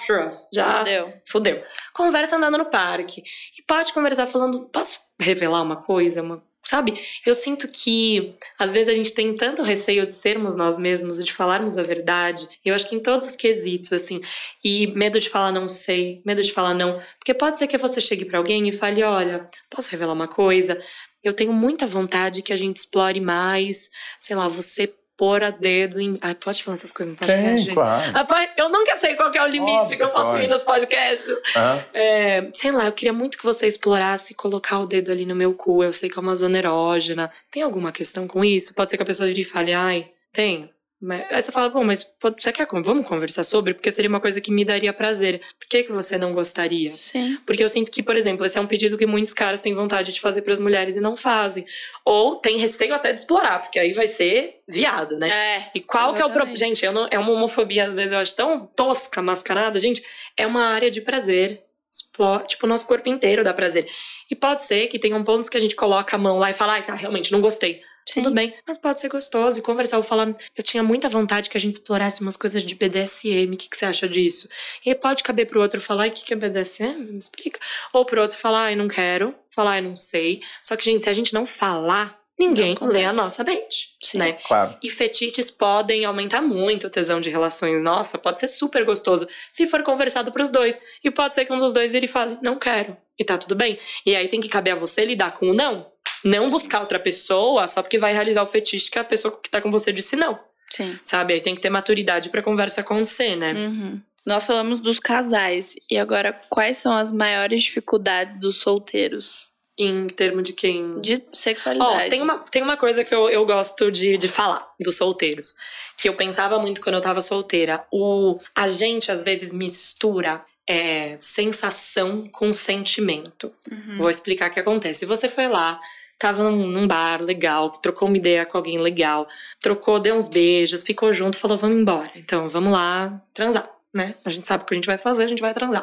já. Fudeu. Fudeu. Conversa andando no parque. E pode conversar falando, posso revelar uma coisa, uma Sabe? Eu sinto que às vezes a gente tem tanto receio de sermos nós mesmos de falarmos a verdade. Eu acho que em todos os quesitos, assim. E medo de falar não sei, medo de falar não. Porque pode ser que você chegue para alguém e fale: olha, posso revelar uma coisa? Eu tenho muita vontade que a gente explore mais, sei lá, você pôr a dedo em. Ai, pode falar essas coisas no podcast? Sim, claro. Rapaz, eu nunca sei qual é o limite Óbvio, que eu posso pode. ir nos podcasts. Uhum. É, sei lá, eu queria muito que você explorasse colocar o dedo ali no meu cu. Eu sei que é uma zona erógena. Tem alguma questão com isso? Pode ser que a pessoa vire e fale, ai, tem. Mas, aí você fala, bom, mas pode- você quer vamos conversar sobre? Porque seria uma coisa que me daria prazer. Por que, que você não gostaria? Sim. Porque eu sinto que, por exemplo, esse é um pedido que muitos caras têm vontade de fazer para as mulheres e não fazem. Ou tem receio até de explorar, porque aí vai ser viado, né? É. E qual que é o problema? Exatamente. Gente, eu não, é uma homofobia, às vezes, eu acho tão tosca, mascarada. Gente, é uma área de prazer. Explora, tipo, o nosso corpo inteiro dá prazer. E pode ser que tenham pontos que a gente coloca a mão lá e fala, ai, tá, realmente, não gostei. Sim. Tudo bem, mas pode ser gostoso e conversar. Eu falar, eu tinha muita vontade que a gente explorasse umas coisas de BDSM, o que, que você acha disso? E aí pode caber pro outro falar, o que, que é BDSM? Me explica. Ou pro outro falar, ai, não quero, falar, ai, não sei. Só que, gente, se a gente não falar, ninguém Não lê a nossa mente, Sim. né? Claro. E fetiches podem aumentar muito o tesão de relações. Nossa, pode ser super gostoso se for conversado pros dois. E pode ser que um dos dois ele fale, não quero. E tá tudo bem. E aí tem que caber a você lidar com o não. Não buscar outra pessoa só porque vai realizar o fetiche que a pessoa que tá com você disse não. Sim. Sabe? Aí tem que ter maturidade pra conversa acontecer, né? Uhum. Nós falamos dos casais. E agora, quais são as maiores dificuldades dos solteiros? Em termos de quem. De sexualidade. tem uma, tem uma coisa que eu, eu gosto de, de falar dos solteiros. Que eu pensava muito quando eu tava solteira. O, a gente, às vezes, mistura é, sensação com sentimento. Uhum. Vou explicar o que acontece. Você foi lá, tava num, num bar legal, trocou uma ideia com alguém legal, trocou, deu uns beijos, ficou junto, falou, vamos embora. Então, vamos lá transar, né? A gente sabe o que a gente vai fazer, a gente vai transar.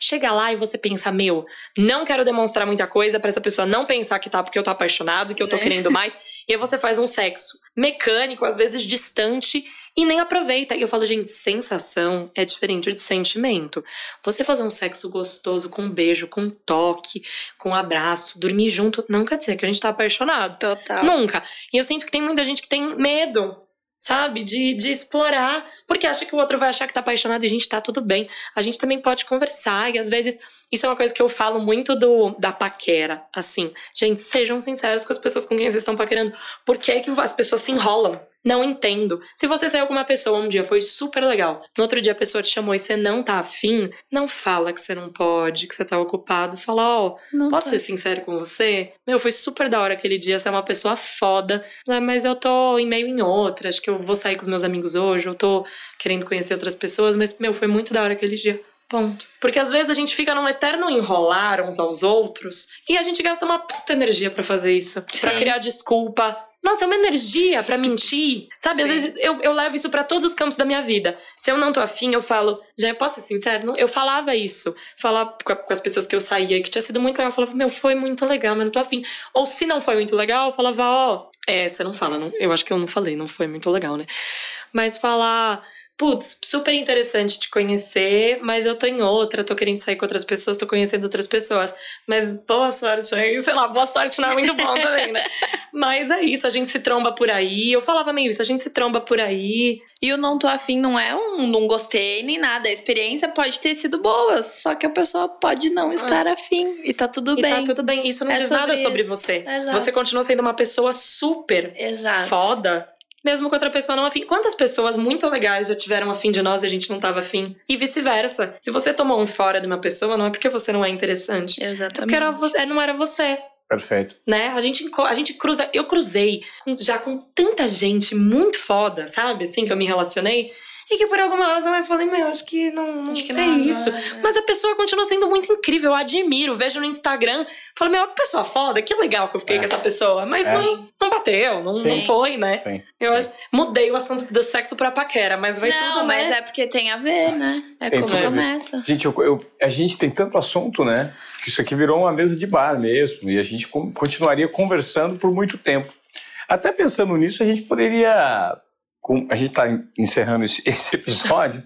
Chega lá e você pensa, meu, não quero demonstrar muita coisa pra essa pessoa não pensar que tá porque eu tô apaixonado, que eu tô Né? querendo mais. E aí você faz um sexo mecânico, às vezes distante, e nem aproveita. E eu falo, gente, sensação é diferente de sentimento. Você fazer um sexo gostoso com um beijo, com um toque, com um abraço, dormir junto, não quer dizer que a gente tá apaixonado. Total. Nunca. E eu sinto que tem muita gente que tem medo, sabe? De, de explorar, porque acha que o outro vai achar que tá apaixonado e a gente tá tudo bem. A gente também pode conversar e às vezes. Isso é uma coisa que eu falo muito do da paquera, assim. Gente, sejam sinceros com as pessoas com quem vocês estão paquerando. Por que, é que as pessoas se enrolam? Não entendo. Se você saiu com uma pessoa um dia, foi super legal. No outro dia a pessoa te chamou e você não tá afim, não fala que você não pode, que você tá ocupado. Fala, ó, Não Posso tá. ser sincero com você? Meu, foi super da hora aquele dia. Você é uma pessoa foda. né, Mas eu tô em meio em outra. Acho que eu vou sair com os meus amigos hoje. Eu tô querendo conhecer outras pessoas. Mas, meu, foi muito da hora aquele dia. Ponto. Porque às vezes a gente fica num eterno enrolar uns aos outros e a gente gasta uma puta energia pra fazer isso. Pra Sim. criar desculpa. Nossa, é uma energia pra mentir. Sabe, às Sim. vezes eu, eu levo isso pra todos os campos da minha vida. Se eu não tô afim, eu falo, já posso ser sincero? Eu falava isso. Falar com, com as pessoas que eu saía, que tinha sido muito legal. Eu falava, meu, foi muito legal, mas não tô afim. Ou se não foi muito legal, eu falava, ó, é, você não fala, não, eu acho que eu não falei, não foi muito legal, né? Mas falar, putz, super interessante te conhecer, mas eu tô em outra, tô querendo sair com outras pessoas, tô conhecendo outras pessoas. Mas boa sorte aí, *laughs* sei lá, boa sorte não é muito bom também, né? Mas é isso, a gente se tromba por aí. Eu falava meio isso, a gente se tromba por aí. E o não tô afim não é um não gostei nem nada. A experiência pode ter sido boa, só que a pessoa pode não estar afim. E tá tudo e bem. tá tudo bem. Isso não É diz nada sobre sobre isso. você. Exato. Você continua sendo uma pessoa super Exato. foda, mesmo com outra pessoa não afim. Quantas pessoas muito legais já tiveram afim de nós e a gente não tava afim? E vice-versa. Se você tomou um fora de uma pessoa, não é porque você não é interessante. É Exatamente. porque era você, não era você. Perfeito. Né? A gente, a gente cruza. Eu cruzei já com tanta gente muito foda, sabe? Assim, que eu me relacionei. E que por alguma razão eu falei, meu, acho que não, não acho que é não, isso. Não é. Mas a pessoa continua sendo muito incrível, eu admiro, vejo no Instagram. Falo, meu, que pessoa foda, que legal que eu fiquei é. com essa pessoa. Mas é. não, não bateu, não, não foi, né? Sim. Eu Sim. mudei o assunto do sexo pra paquera, mas vai não, tudo, Não, mas né? é porque tem a ver, né? É tem como começa. Gente, eu, eu, a gente tem tanto assunto, né? Que isso aqui virou uma mesa de bar mesmo. E a gente continuaria conversando por muito tempo. Até pensando nisso, a gente poderia a gente está encerrando *laughs* esse, episódio.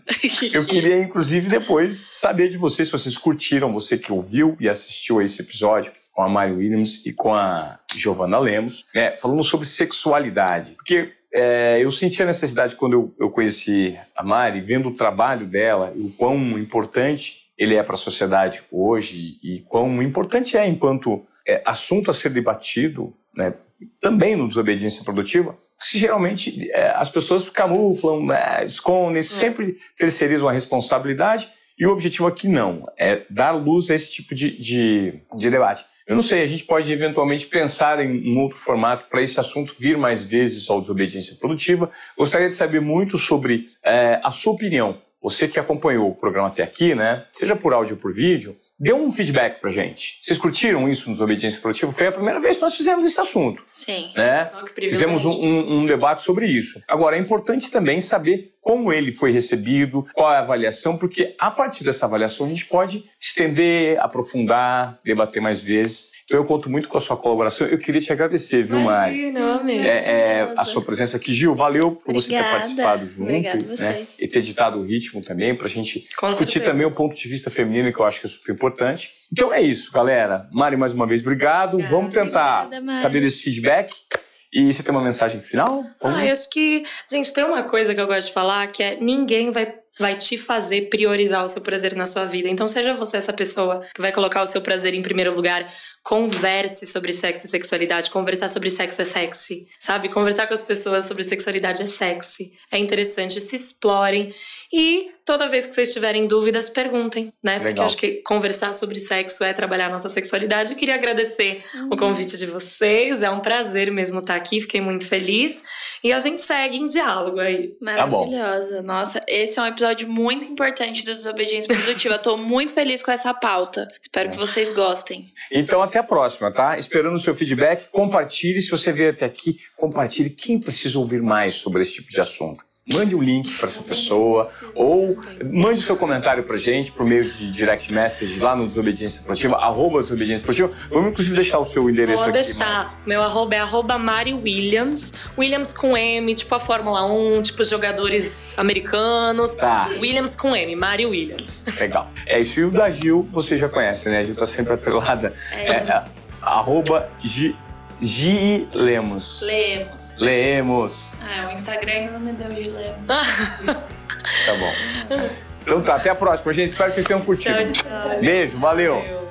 eu queria, inclusive, depois saber de vocês, se vocês curtiram, você que ouviu e assistiu a esse episódio com a Mari Williams e com a Giovanna Lemos, né, falando sobre sexualidade. Porque é, eu senti a necessidade, quando eu, eu conheci a Mari, vendo o trabalho dela, o quão importante ele é para a sociedade hoje e quão importante é enquanto é, assunto a ser debatido, né, também no Desobediência Produtiva, se geralmente é, as pessoas camuflam, né, escondem, é. sempre terceirizam a responsabilidade e o objetivo aqui não, é dar luz a esse tipo de, de, de debate. Eu não sei, a gente pode eventualmente pensar em um outro formato para esse assunto vir mais vezes ao Desobediência Produtiva. Gostaria de saber muito sobre é, a sua opinião. Você que acompanhou o programa até aqui, né? Seja por áudio ou por vídeo, dê um feedback pra gente. Vocês curtiram isso nos Obediência Produtiva? Foi a primeira vez que nós fizemos esse assunto. Sim. Né? Oh, fizemos um, um, um, debate sobre isso. Agora, é importante também saber como ele foi recebido, qual é a avaliação, porque a partir dessa avaliação a gente pode estender, aprofundar, debater mais vezes. Então eu conto muito com a sua colaboração. Eu queria te agradecer, viu, Mari? Mari? É, é, a sua presença aqui. Gil, valeu por Obrigada. você ter participado junto. Obrigada né? vocês. E ter ditado o ritmo também, para a gente com discutir certeza. também o ponto de vista feminino, que eu acho que é super importante. Então é isso, galera. Mari, mais uma vez, obrigado. Obrigada. Vamos tentar Obrigada, saber desse feedback. E você tem uma mensagem final? Ah, eu acho que, gente, tem uma coisa que eu gosto de falar, que é ninguém vai vai te fazer priorizar o seu prazer na sua vida. Então, seja você essa pessoa que vai colocar o seu prazer em primeiro lugar, converse sobre sexo e sexualidade. Conversar sobre sexo é sexy, sabe? Conversar com as pessoas sobre sexualidade é sexy. É interessante, se explorem. E toda vez que vocês tiverem dúvidas, perguntem, né? Legal. Porque eu acho que conversar sobre sexo é trabalhar a nossa sexualidade. Eu queria agradecer uhum. o convite de vocês. É um prazer mesmo estar aqui. Fiquei muito feliz. E a gente segue em diálogo aí. Maravilhosa. Tá Nossa, esse é um episódio muito importante do Desobediência Produtiva. Tô muito feliz com essa pauta. Espero que vocês gostem. Então, até a próxima, tá? Esperando o seu feedback. Compartilhe. Se você veio até aqui, compartilhe. Quem precisa ouvir mais sobre esse tipo de assunto? Mande um link para essa pessoa ou mande o seu comentário para gente por meio de direct message lá no Desobediência Esportiva, arroba Desobediência Esportiva. Vamos inclusive deixar o seu endereço Vou aqui. Vou deixar. Meu arroba é arroba Mari Williams. Williams com M, tipo a Fórmula 1, tipo jogadores americanos. Tá. Williams com M, Mari Williams. Legal. É isso. E o da Gil, você já conhece, né? A Gil tá sempre atrelada. É, é, é arroba G Gi Lemos. Lemos. Lemos. Ah, o Instagram ainda não me deu Gi Lemos. tá bom. Então tá, até a próxima, gente. Espero que vocês tenham curtido. Tchau, tchau. Beijo, valeu. valeu.